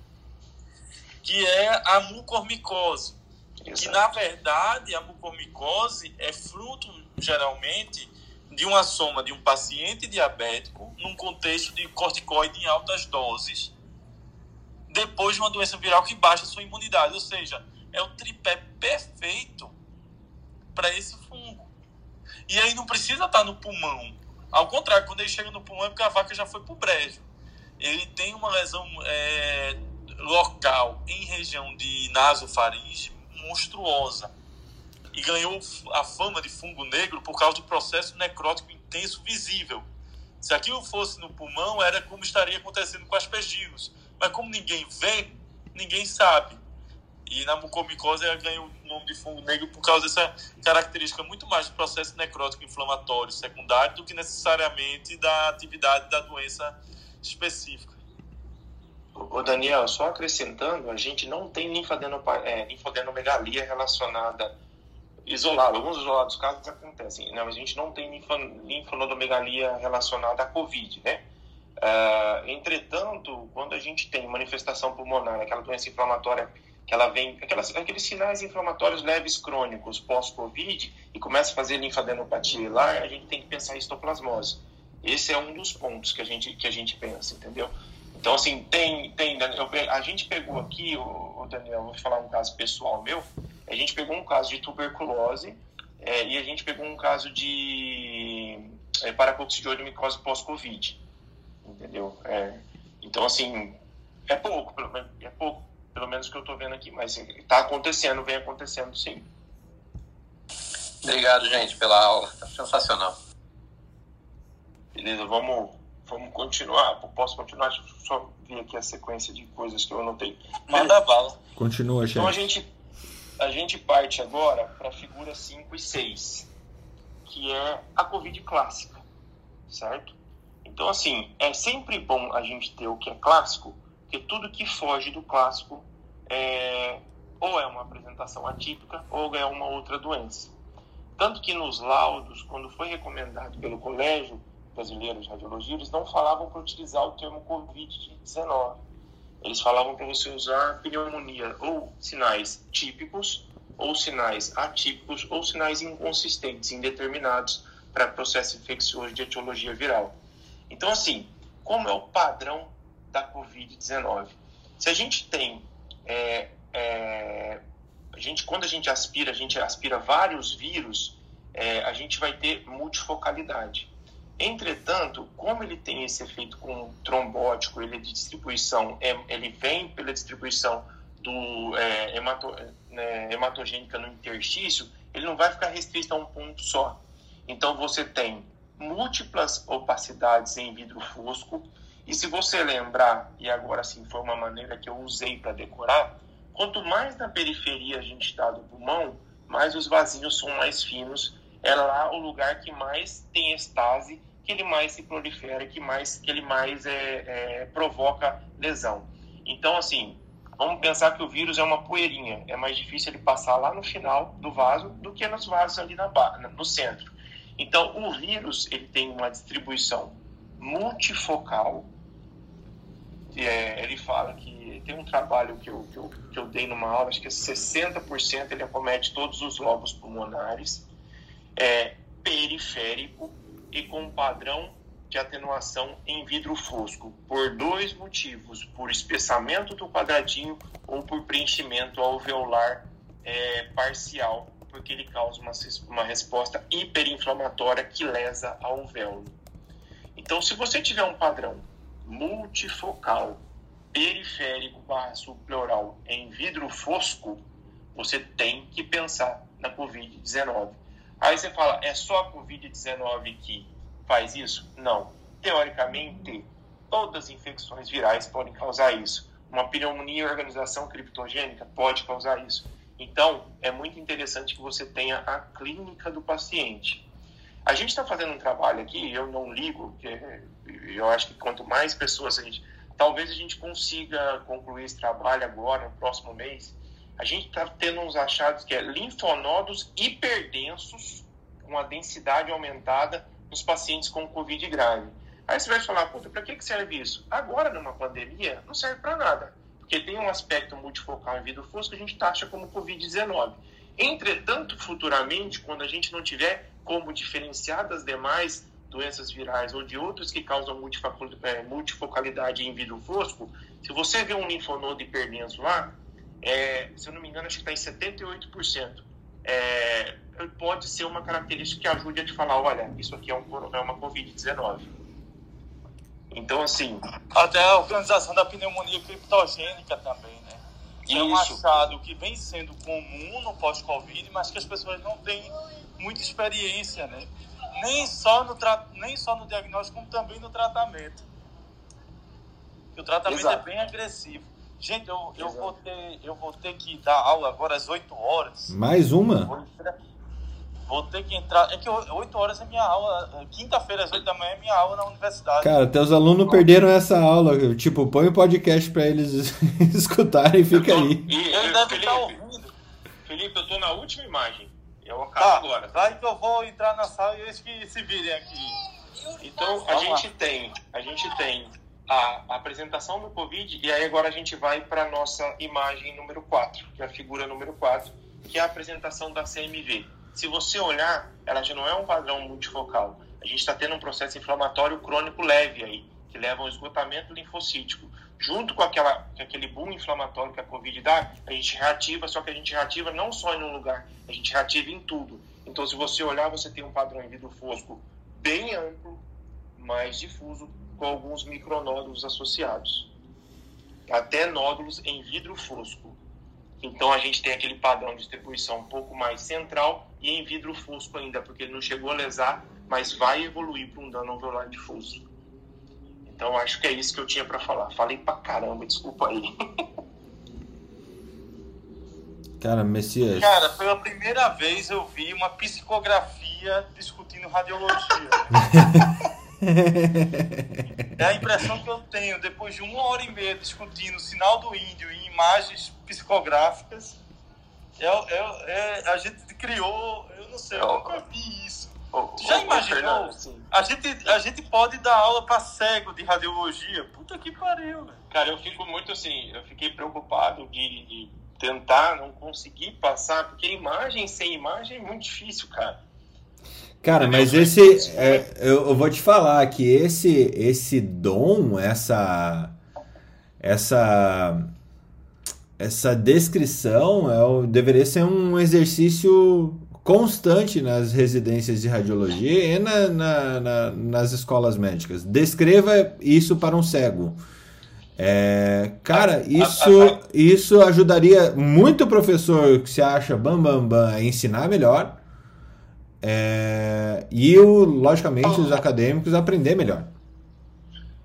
que é a mucormicose. Que na verdade a mucormicose é fruto, geralmente, de uma soma de um paciente diabético num contexto de corticoide em altas doses, depois de uma doença viral que baixa a sua imunidade. Ou seja, é o tripé perfeito para esse fungo. E aí não precisa estar no pulmão. Ao contrário, quando ele chega no pulmão é porque a vaca já foi pro brejo. Ele tem uma lesão é, local em região de nasofaringe monstruosa. e ganhou a fama de fungo negro por causa do processo necrótico intenso visível. Se aquilo fosse no pulmão, era como estaria acontecendo com aspergilos. Mas como ninguém vê, ninguém sabe. E na mucormicose ela ganha o nome de fungo negro por causa dessa característica muito mais do processo necrótico inflamatório secundário do que necessariamente da atividade da doença específica. Ô Daniel, só acrescentando, a gente não tem linfadenopa- é, linfadenomegalia relacionada isolada. Alguns isolados casos acontecem, né? mas a gente não tem linfa- linfonodomegalia relacionada à Covid, né? Ah, entretanto, quando a gente tem manifestação pulmonar, aquela doença inflamatória que ela vem, aquelas, aqueles sinais inflamatórios leves crônicos pós-Covid e começa a fazer linfadenopatia lá, a gente tem que pensar em histoplasmose. Esse é um dos pontos que a gente, que a gente pensa, entendeu? Então, assim, tem, tem eu a gente pegou aqui, o, Daniel, vou falar um caso pessoal meu, a gente pegou um caso de tuberculose é, e a gente pegou um caso de é, paracoxidiomicose pós-Covid, entendeu? É, então, assim, é pouco, é pouco, pelo menos que eu tô vendo aqui, mas está acontecendo, vem acontecendo sim. Obrigado, gente, pela aula. Tá sensacional. Beleza, vamos, vamos continuar. Posso continuar? Deixa eu só ver aqui a sequência de coisas que eu anotei. Manda bala. Continua, Então a chefe. gente, a gente parte agora para a figura 5 e 6, que é a Covid clássica, certo? Então, assim, é sempre bom a gente ter o que é clássico, porque tudo que foge do clássico é, ou é uma apresentação atípica ou é uma outra doença. Tanto que nos laudos, quando foi recomendado pelo Colégio Brasileiro de Radiologia, eles não falavam para utilizar o termo Covid-19. Eles falavam para você usar pneumonia ou sinais típicos, ou sinais atípicos, ou sinais inconsistentes, indeterminados para processo infeccioso de etiologia viral. Então, assim, como é o padrão da Covid-19? Se a gente tem, é, é, a gente, quando a gente aspira, a gente aspira vários vírus, é, a gente vai ter multifocalidade. Entretanto, como ele tem esse efeito com trombótico, ele é de distribuição, é, ele vem pela distribuição do é, hemato, né, hematogênica no interstício, ele não vai ficar restrito a um ponto só. Então você tem múltiplas opacidades em vidro fosco, e se você lembrar, e agora sim foi uma maneira que eu usei para decorar, quanto mais na periferia a gente está do pulmão, mais os vasinhos são mais finos, é lá o lugar que mais tem estase, que ele mais se prolifera, que mais que ele mais é, é, provoca lesão. Então, assim, vamos pensar que o vírus é uma poeirinha, é mais difícil ele passar lá no final do vaso do que nos vasos ali na, no centro. Então, o vírus ele tem uma distribuição multifocal. é, ele fala que tem um trabalho que eu, que, eu, que eu dei numa aula, acho que é 60% ele acomete todos os lobos pulmonares, é periférico e com padrão de atenuação em vidro fosco, por dois motivos, por espessamento do quadradinho ou por preenchimento alveolar é, parcial, porque ele causa uma, uma resposta hiperinflamatória que lesa a alvéolo. Então, se você tiver um padrão multifocal, periférico barra subpleural em vidro fosco, você tem que pensar na Covid-19. Aí você fala, é só a Covid-19 que faz isso? Não. Teoricamente, todas as infecções virais podem causar isso. Uma pneumonia organização criptogênica pode causar isso. Então, é muito interessante que você tenha a clínica do paciente. A gente está fazendo um trabalho aqui, eu não ligo, porque eu acho que quanto mais pessoas a gente. Talvez a gente consiga concluir esse trabalho agora, no próximo mês. A gente está tendo uns achados que é linfonodos hiperdensos, com a densidade aumentada nos pacientes com Covid grave. Aí você vai falar, puta, para que, que serve isso? Agora, numa pandemia, não serve para nada, porque tem um aspecto multifocal em vidro fosco que a gente taxa como Covid-19. Entretanto, futuramente, quando a gente não tiver como diferenciar das demais doenças virais ou de outras que causam multifocalidade em vidro fosco, se você vê um linfonodo hiperdenso lá, é, se eu não me engano, acho que está em 78%. É, pode ser uma característica que ajude a te falar, olha, isso aqui é, um, é uma Covid-19. Então, assim... Até a organização da pneumonia criptogênica também, né? É um Isso. achado que vem sendo comum no pós-Covid, mas que as pessoas não têm muita experiência, né? Nem só no, tra... Nem só no diagnóstico, como também no tratamento. E o tratamento Exato. é bem agressivo. Gente, eu, eu, vou ter, eu vou ter que dar aula agora às 8 horas. Mais uma? Vou, ter que entrar. É que 8 horas é minha aula. Quinta-feira às 8 da manhã é minha aula na universidade. Cara, teus alunos perderam essa aula. Tipo, põe o podcast pra eles escutarem e fica aí. E, Ele e, deve Felipe, estar ouvindo. Felipe, eu tô na última imagem. Eu acabo Tá, agora. vai que eu vou entrar na sala e eles que se virem aqui. Então a gente tem, a gente tem a, a apresentação do Covid e aí agora a gente vai para nossa imagem número 4, que é a figura número 4, que é a apresentação da CMV. Se você olhar, ela já não é um padrão multifocal. A gente está tendo um processo inflamatório crônico leve aí, que leva ao esgotamento linfocítico. Junto com, aquela, com aquele boom inflamatório que a Covid dá, a gente reativa, só que a gente reativa não só em um lugar, a gente reativa em tudo. Então, se você olhar, você tem um padrão em vidro fosco bem amplo, mais difuso, com alguns micronódulos associados. Até nódulos em vidro fosco. Então a gente tem aquele padrão de distribuição um pouco mais central e em vidro fosco ainda, porque ele não chegou a lesar, mas vai evoluir para um dano alveolar difuso. Então acho que é isso que eu tinha para falar. Falei pra caramba, desculpa aí. Cara, Messias. Cara, pela primeira vez eu vi uma psicografia discutindo radiologia. É a impressão que eu tenho, depois de uma hora e meia discutindo o sinal do índio em imagens psicográficas, é, é- é- a gente criou, eu não sei, eu nunca vi isso. Tu já imaginou? A gente, a gente pode dar aula pra cego de radiologia. Puta que pariu, velho. Cara, eu fico muito assim, eu fiquei preocupado de, de tentar não conseguir passar, porque imagem sem imagem é muito difícil, cara. Cara, mas esse. é, eu, eu vou te falar que esse, esse dom, essa. Essa. Essa descrição é, deveria ser um exercício constante nas residências de radiologia e na- na- na- nas escolas médicas. Descreva isso para um cego. É, cara, isso, isso ajudaria muito o professor que se acha bam bam bam a ensinar melhor. É, e, o, logicamente, os acadêmicos aprender melhor.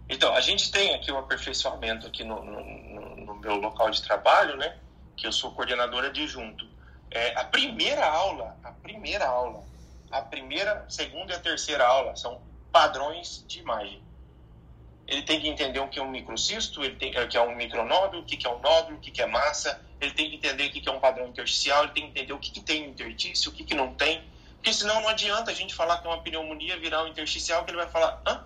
Então, a gente tem aqui o aperfeiçoamento aqui no, no- no- meu local de trabalho, né? Que eu sou coordenador adjunto. É, a primeira aula, a primeira aula, a primeira, segunda e a terceira aula são padrões de imagem. Ele tem que entender o que é um microcisto, ele tem o que é um micronódulo, o que é um nódulo, o que é massa, ele tem que entender o que é um padrão intersticial, ele tem que entender o que, que tem intertício, o que, que não tem, porque senão não adianta a gente falar que é uma pneumonia virar um intersticial, que ele vai falar, hã?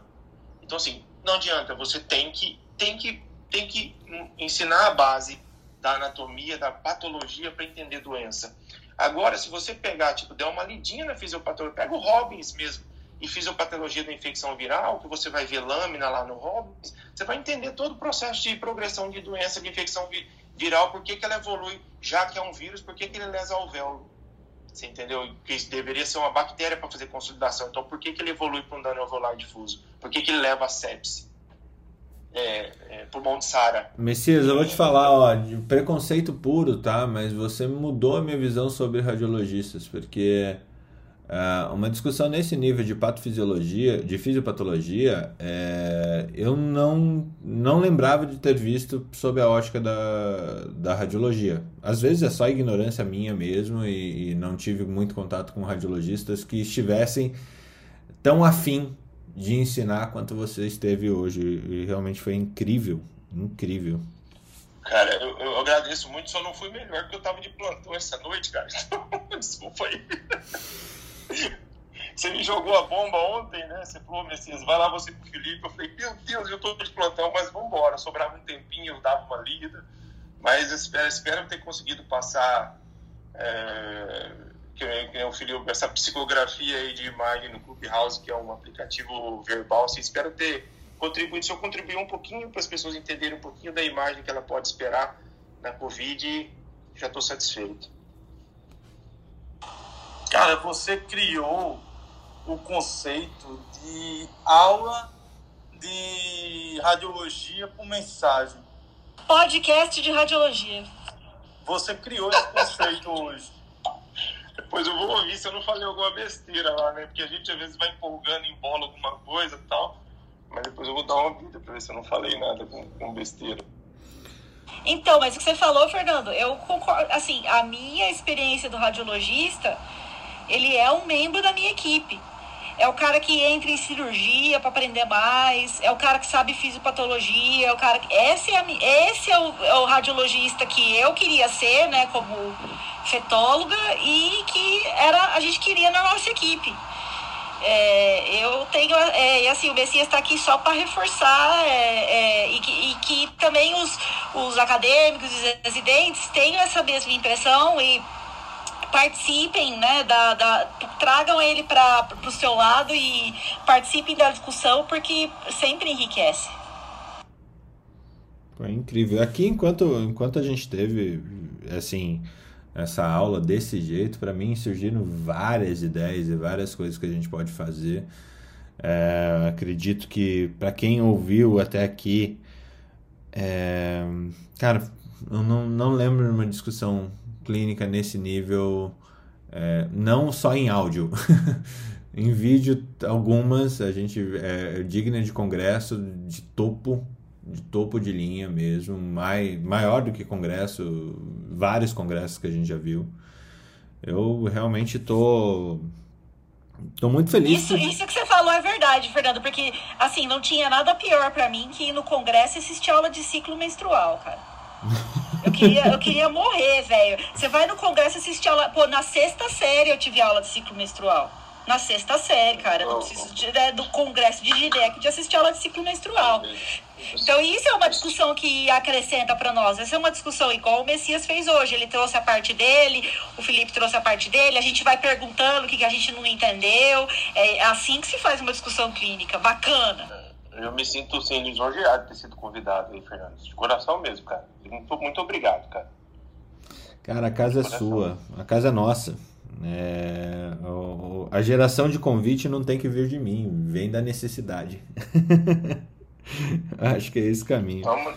Então, assim, não adianta, você tem que, tem que, tem que ensinar a base da anatomia, da patologia para entender doença. Agora, se você pegar, tipo, der uma lidinha na fisiopatologia, pega o Robbins mesmo, e fisiopatologia da infecção viral, que você vai ver lâmina lá no Robbins, você vai entender todo o processo de progressão de doença de infecção vi- viral, por que, que ela evolui, já que é um vírus, por que, que ele lesa alvéolo. Você entendeu? Que isso deveria ser uma bactéria para fazer consolidação. Então, por que, que ele evolui para um dano alveolar difuso? Por que, que ele leva a sepse? É, é, pulmão de Sara. Messias, eu vou te falar, ó, de preconceito puro, tá? Mas você mudou a minha visão sobre radiologistas, porque ah, uma discussão nesse nível de patofisiologia, de fisiopatologia, é, eu não, não lembrava de ter visto sob a ótica da, da radiologia. Às vezes é só ignorância minha mesmo e, e não tive muito contato com radiologistas que estivessem tão afim de ensinar quanto você esteve hoje. E realmente foi incrível, incrível. Cara, eu, eu agradeço muito, só não fui melhor porque eu tava de plantão essa noite, cara. Desculpa aí. Você me jogou a bomba ontem, né? Você falou, Messias, vai lá você com o Felipe. Eu falei, meu Deus, eu tô de plantão, mas vambora. Sobrava um tempinho, eu dava uma lida. Mas espero, espero ter conseguido passar é, que, que nem o Felipe, essa psicografia aí de imagem no Clubhouse, que é um aplicativo verbal. Assim, espero ter contribuído. Se eu contribuir um pouquinho para as pessoas entenderem um pouquinho da imagem que ela pode esperar na Covid, já estou satisfeito. Cara, você criou o conceito de aula de radiologia por mensagem. Podcast de radiologia. você criou esse conceito hoje. Depois eu vou ouvir se eu não falei alguma besteira lá, né? Porque a gente às vezes vai empolgando em bola alguma coisa e tal. Mas depois eu vou dar uma ouvida pra ver se eu não falei nada com, com besteira. Então, mas o que você falou, Fernando, eu concordo. Assim, a minha experiência do radiologista, ele é um membro da minha equipe. É o cara que entra em cirurgia para aprender mais, é o cara que sabe fisiopatologia, é o cara que. Esse é, esse é, o, é o radiologista que eu queria ser, né, como fetóloga, e que era, a gente queria na nossa equipe. É, eu tenho, é, e assim, o Messias está aqui só para reforçar é, é, e, que, e que também os, os acadêmicos, os residentes tenham essa mesma impressão e participem, né, da, da- tragam ele para o seu lado e participem da discussão porque sempre enriquece. Foi incrível. Aqui, enquanto, enquanto a gente teve, assim, essa aula desse jeito, para mim surgiram várias ideias e várias coisas que a gente pode fazer. É, acredito que para quem ouviu até aqui, é, cara, eu não, não lembro de uma discussão clínica nesse nível, é, não só em áudio. Em vídeo, algumas, a gente é digna de congresso de topo, de topo de linha mesmo, mai, maior do que congresso, vários congressos que a gente já viu. Eu realmente tô, tô muito feliz. Isso, isso que você falou é verdade, Fernando, porque assim, não tinha nada pior para mim que ir no congresso e assistir aula de ciclo menstrual, cara. Eu queria, eu queria morrer, velho. Você vai no congresso assistir aula. Pô, na sexta série eu tive aula de ciclo menstrual. Na sexta série, cara. Não preciso de- né, do congresso de gineco de assistir aula de ciclo menstrual. Então, isso é uma discussão que acrescenta para nós. Essa é uma discussão igual o Messias fez hoje. Ele trouxe a parte dele, o Felipe trouxe a parte dele. A gente vai perguntando o que, que a gente não entendeu. É assim que se faz uma discussão clínica. Bacana. Eu me sinto, assim, lisonjeado de ter sido convidado aí, Fernando. De coração mesmo, cara. Muito, muito obrigado, cara. Cara, a casa é sua, a casa é nossa. É, o- a geração de convite não tem que vir de mim, vem da necessidade. Acho que é esse caminho. Vamos.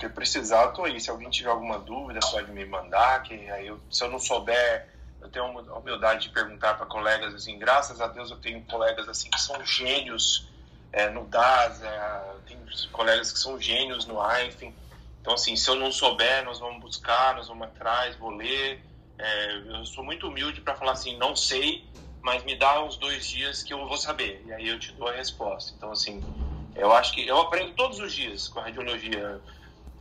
Se precisar, eu tô aí. Se alguém tiver alguma dúvida, pode me mandar. Que aí eu, se eu não souber, eu tenho a humildade de perguntar para colegas assim. Graças a Deus eu tenho colegas assim que são gênios é, no DAS, é, tem colegas que são gênios no Einstein. Então assim, se eu não souber, nós vamos buscar, nós vamos atrás, vou ler. É, eu sou muito humilde para falar assim, não sei, mas me dá uns dois dias que eu vou saber. E aí eu te dou a resposta. Então assim, eu acho que eu aprendo todos os dias com a radiologia.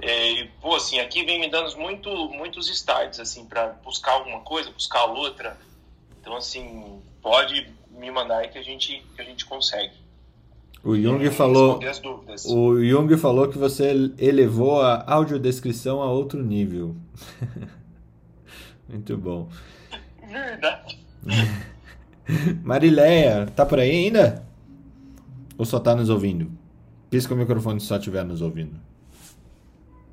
É, e, pô, assim, aqui vem me dando muito, muitos starts, assim, para buscar alguma coisa, buscar outra. Então, assim, pode me mandar aí que a gente, que a gente consegue. O Jung E falou, o Jung falou que você elevou a audiodescrição a outro nível. Muito bom. Verdade. Marileia, tá por aí ainda? Ou só tá nos ouvindo? Pisca o microfone se só estiver nos ouvindo.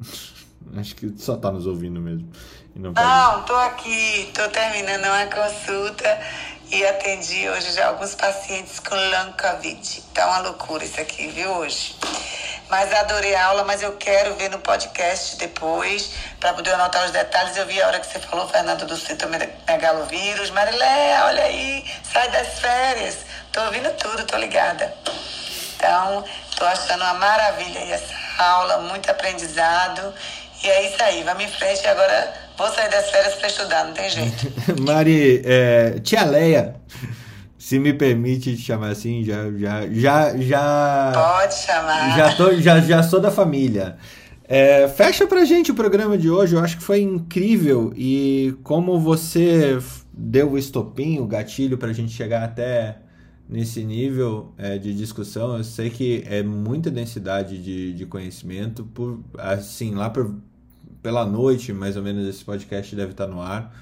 Acho que só tá nos ouvindo mesmo. E não Não, tô aqui, tô terminando uma consulta e atendi hoje já alguns pacientes com long covid. Tá uma loucura isso aqui, viu, hoje. Mas adorei a aula, mas eu quero ver no podcast depois, para poder anotar os detalhes. Eu vi a hora que você falou, Fernando, do citomegalovírus. Marilé, olha aí, sai das férias. Tô ouvindo tudo, tô ligada. Então, tô achando uma maravilha essa aula, muito aprendizado. E é isso aí, vamos em frente agora vou sair das férias para estudar, não tem jeito. Mari, é, tia Leia, se me permite te chamar assim, já, já, já, já. Pode chamar. Já, tô, já, já sou da família. É, fecha pra gente o programa de hoje, eu acho que foi incrível e como você deu o estopim, o gatilho pra gente chegar até nesse nível é, de discussão, eu sei que é muita densidade de, de conhecimento, por, assim, lá por, pela noite, mais ou menos, esse podcast deve estar no ar.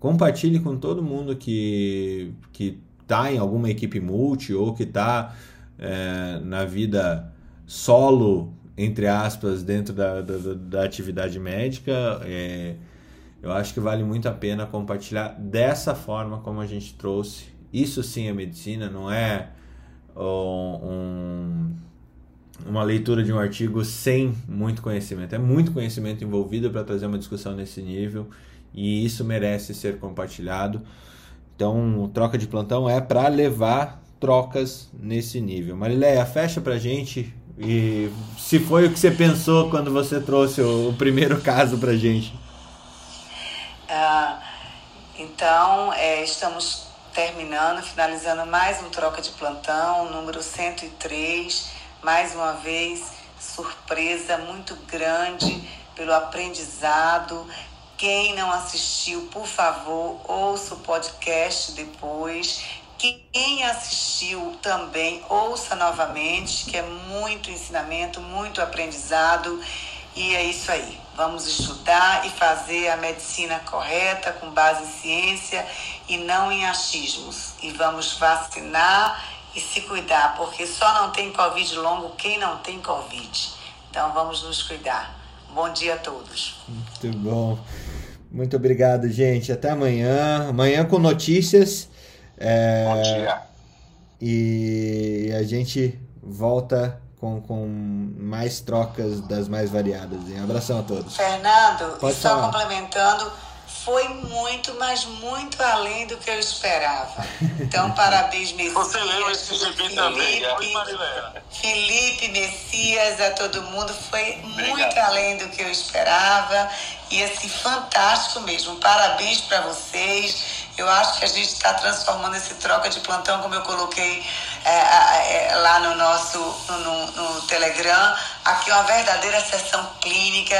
Compartilhe com todo mundo que, que tá em alguma equipe multi ou que tá é, na vida solo, entre aspas, dentro da, da, da- da atividade médica. É, eu acho que vale muito a pena compartilhar dessa forma como a gente trouxe. Isso sim é medicina, não é um, um- uma leitura de um artigo sem muito conhecimento. É muito conhecimento envolvido para trazer uma discussão nesse nível e isso merece ser compartilhado. Então, troca de plantão é para levar trocas nesse nível. Marileia, fecha para gente e se foi o que você pensou quando você trouxe o, o primeiro caso para gente. Ah, então, é, estamos terminando, finalizando mais um troca de plantão, número 103. Mais uma vez, surpresa muito grande pelo aprendizado. Quem não assistiu, por favor, ouça o podcast depois. Quem assistiu também, ouça novamente, que é muito ensinamento, muito aprendizado. E é isso aí. Vamos estudar e fazer a medicina correta, com base em ciência e não em achismos. E vamos vacinar e se cuidar, porque só não tem Covid longo quem não tem Covid. Então vamos nos cuidar. Bom dia a todos. Muito bom. Muito obrigado, gente. Até amanhã. Amanhã com notícias. É... Bom dia. E a gente volta com, com mais trocas das mais variadas. Um abração a todos. Fernando, Pode e só falar. complementando, foi muito, mas muito além do que eu esperava. Então, parabéns, Messias. Você leu esse gibi também, Felipe, Messias, a todo mundo. Foi muito Obrigado. além do que eu esperava. E assim, fantástico mesmo. Parabéns para vocês. Eu acho que a gente está transformando esse troca de plantão, como eu coloquei é, é, é, lá no nosso no, no- no Telegram, aqui é uma verdadeira sessão clínica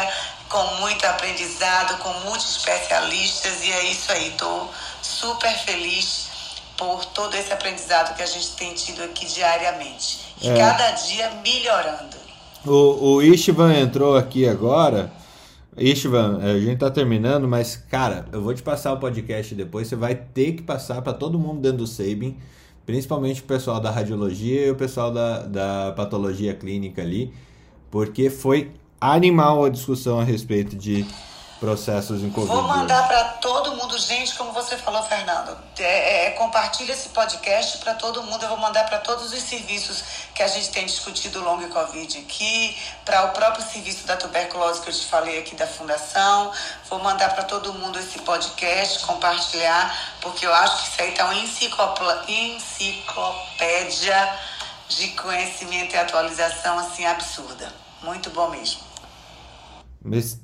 com muito aprendizado, com muitos especialistas e é isso aí. Estou super feliz por todo esse aprendizado que a gente tem tido aqui diariamente e É. cada dia melhorando. O, o Istvan entrou aqui agora. Istvan, a gente tá terminando, mas cara, eu vou te passar o podcast depois. Você vai ter que passar para todo mundo dentro do Sabin, principalmente o pessoal da radiologia e o pessoal da, da patologia clínica ali, porque foi animal a discussão a respeito de processos em Covid. Vou mandar para todo mundo, gente, como você falou, Fernando. É, é, compartilha esse podcast para todo mundo. Eu vou mandar para todos os serviços que a gente tem discutido o longo Covid aqui, para o próprio serviço da tuberculose que eu te falei aqui da Fundação. Vou mandar para todo mundo esse podcast, compartilhar, porque eu acho que isso aí está uma enciclopla- enciclopédia de conhecimento e atualização assim absurda. Muito bom mesmo. Mes-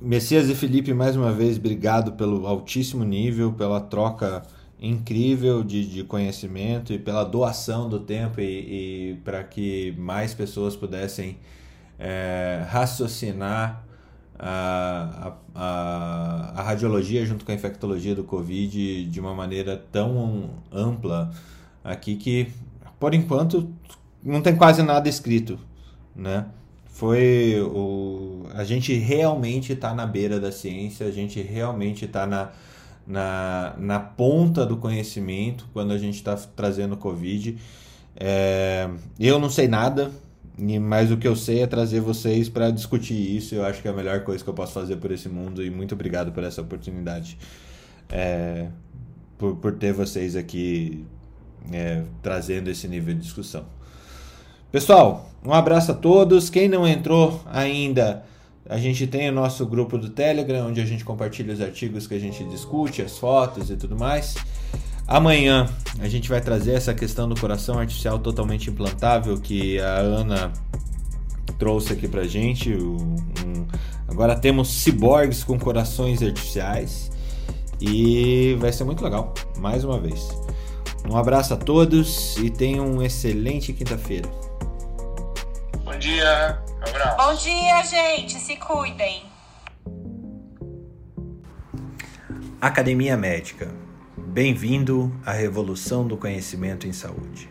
Messias e Felipe, mais uma vez, obrigado pelo altíssimo nível, pela troca incrível de, de conhecimento e pela doação do tempo e, e para que mais pessoas pudessem é, raciocinar a, a, a radiologia junto com a infectologia do Covid de uma maneira tão ampla aqui que, por enquanto, não tem quase nada escrito, né? Foi o. A gente realmente está na beira da ciência, a gente realmente está na, na, na ponta do conhecimento quando a gente está trazendo Covid. É, eu não sei nada, mas o que eu sei é trazer vocês para discutir isso. Eu acho que é a melhor coisa que eu posso fazer por esse mundo e muito obrigado por essa oportunidade. É, por, por ter vocês aqui é, trazendo esse nível de discussão. Pessoal, um abraço a todos. Quem não entrou ainda, a gente tem o nosso grupo do Telegram, onde a gente compartilha os artigos que a gente discute, as fotos e tudo mais. Amanhã a gente vai trazer essa questão do coração artificial totalmente implantável que a Ana trouxe aqui pra gente. Um- agora temos ciborgues com corações artificiais e vai ser muito legal, mais uma vez. Um abraço a todos e tenham uma excelente quinta-feira. Bom dia. Abraço. Bom dia, gente. Se cuidem. Academia Médica. Bem-vindo à revolução do conhecimento em saúde.